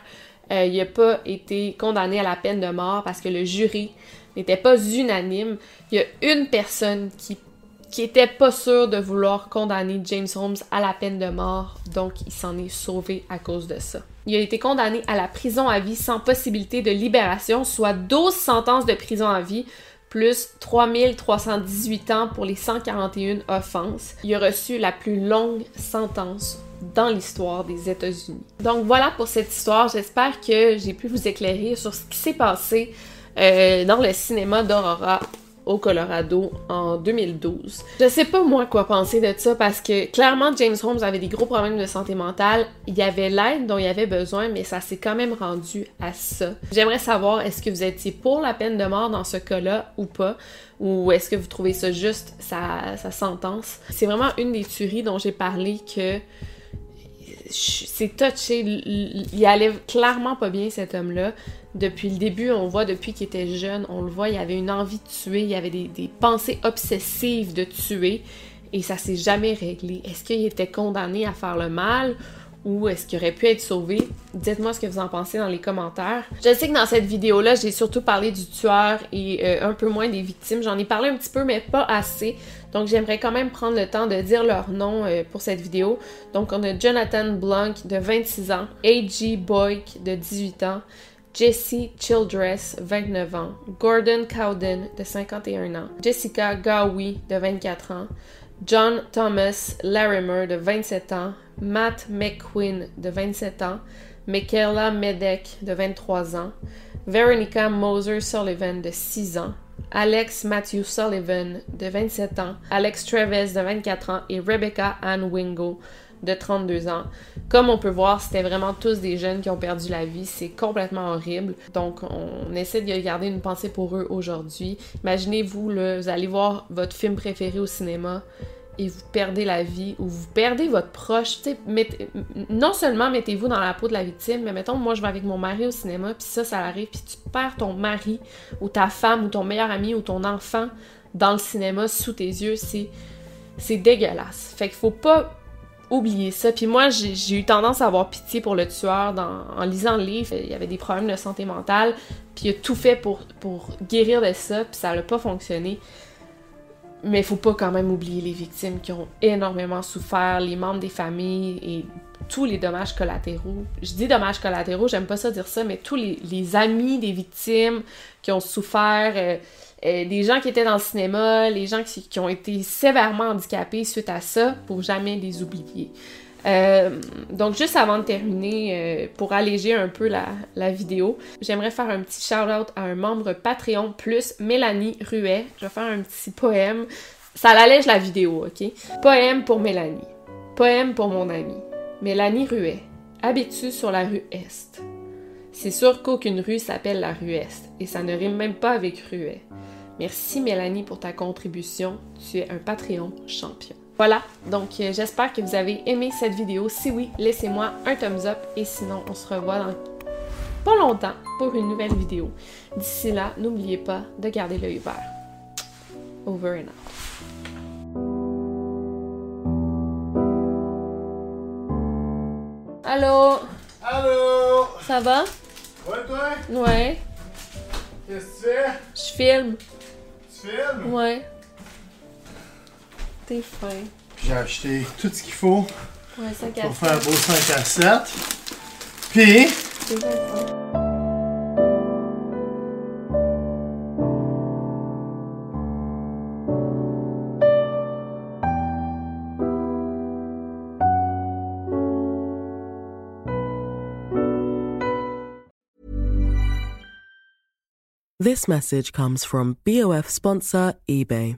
euh, il n'a pas été condamné à la peine de mort parce que le jury n'était pas unanime. Il y a une personne qui qui était pas sûr de vouloir condamner James Holmes à la peine de mort, donc il s'en est sauvé à cause de ça. Il a été condamné à la prison à vie sans possibilité de libération, soit 12 sentences de prison à vie, plus 3318 ans pour les 141 offenses. Il a reçu la plus longue sentence dans l'histoire des États-Unis. Donc voilà pour cette histoire. J'espère que j'ai pu vous éclairer sur ce qui s'est passé euh, dans le cinéma d'Aurora au Colorado en 2012. Je sais pas moi quoi penser de ça parce que clairement James Holmes avait des gros problèmes de santé mentale. Il y avait l'aide dont il avait besoin, mais ça s'est quand même rendu à ça. J'aimerais savoir est-ce que vous étiez pour la peine de mort dans ce cas-là ou pas, ou est-ce que vous trouvez ça juste sa, sa sentence? C'est vraiment une des tueries dont j'ai parlé que c'est touché. Il allait clairement pas bien cet homme-là depuis le début, on voit depuis qu'il était jeune, on le voit, il avait une envie de tuer, il avait des, pensées obsessives de tuer et ça s'est jamais réglé. Est-ce qu'il était condamné à faire le mal ou est-ce qu'il aurait pu être sauvé? Dites-moi ce que vous en pensez dans les commentaires. Je sais que dans cette vidéo-là, j'ai surtout parlé du tueur et euh, un peu moins des victimes. J'en ai parlé un petit peu, mais pas assez. Donc j'aimerais quand même prendre le temps de dire leur nom euh, pour cette vidéo. Donc on a Jonathan Blanc de 26 ans, A.G. Boyk de 18 ans, Jesse Childress, 29 ans, Gordon Cowden, de 51 ans, Jessica Gowie, de 24 ans, John Thomas Larimer, de 27 ans, Matt McQueen, de 27 ans, Michaela Medek, de 23 ans, Veronica Moser Sullivan, de 6 ans, Alex Matthew Sullivan, de 27 ans, Alex Travis, de 24 ans, et Rebecca Ann Wingo, de 32 ans. Comme on peut voir, c'était vraiment tous des jeunes qui ont perdu la vie. C'est complètement horrible. Donc, on essaie de garder une pensée pour eux aujourd'hui. Imaginez-vous, vous allez voir votre film préféré au cinéma et vous perdez la vie ou vous perdez votre proche. non seulement mettez-vous dans la peau de la victime, mais mettons, moi, je vais avec mon mari au cinéma, puis ça, ça arrive, puis tu perds ton mari ou ta femme ou ton meilleur ami ou ton enfant dans le cinéma sous tes yeux. C'est dégueulasse. Fait qu'il faut pas oublier ça. Puis moi, j'ai eu tendance à avoir pitié pour le tueur en lisant le livre. Il y avait des problèmes de santé mentale, puis il a tout fait pour, pour guérir de ça, puis ça n'a pas fonctionné. Mais il faut pas quand même oublier les victimes qui ont énormément souffert, les membres des familles et tous les dommages collatéraux. Je dis dommages collatéraux, j'aime pas ça dire ça, mais tous les, amis des victimes qui ont souffert. Euh, euh, des gens qui étaient dans le cinéma, les gens qui, ont été sévèrement handicapés suite à ça, pour jamais les oublier. Euh, donc juste avant de terminer, euh, pour alléger un peu la, vidéo, j'aimerais faire un petit shout-out à un membre Patreon plus Mélanie Ruet. Je vais faire un petit poème. Ça allège la vidéo, ok? Poème pour Mélanie. Poème pour mon amie. Mélanie Ruet. Habites-tu sur la rue Est? C'est sûr qu'aucune rue s'appelle la rue Est, et ça ne rime même pas avec Ruet. Merci Mélanie pour ta contribution. Tu es un Patreon champion. Voilà, donc euh, j'espère que vous avez aimé cette vidéo. Si oui, laissez-moi un thumbs up et sinon on se revoit dans pas longtemps pour une nouvelle vidéo. D'ici là, n'oubliez pas de garder l'œil ouvert. Over and out. Allô? Allô? Ça va? Ouais, toi? Ouais. Qu'est-ce que tu fais? Je filme. film? Ouais. t'es j'ai acheté tout ce qu'il faut ouais, pour faire un beau 5 à 7. Puis... This message comes from BOF sponsor eBay.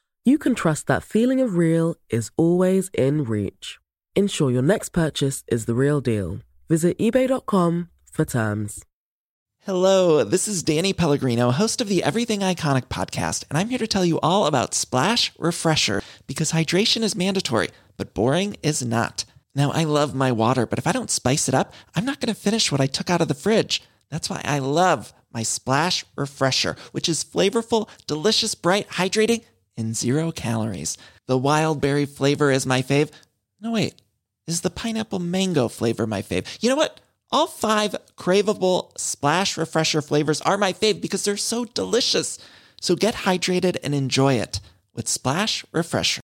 you can trust that feeling of real is always in reach. Ensure your next purchase is the real deal. Visit eBay.com for terms. Hello, this is Danny Pellegrino, host of the Everything Iconic podcast, and I'm here to tell you all about Splash Refresher because hydration is mandatory, but boring is not. Now, I love my water, but if I don't spice it up, I'm not going to finish what I took out of the fridge. That's why I love my Splash Refresher, which is flavorful, delicious, bright, hydrating, and zero calories. The wild berry flavor is my fave. No, wait, is the pineapple mango flavor my fave? You know what? All five craveable Splash Refresher flavors are my fave because they're so delicious. So get hydrated and enjoy it with Splash Refresher.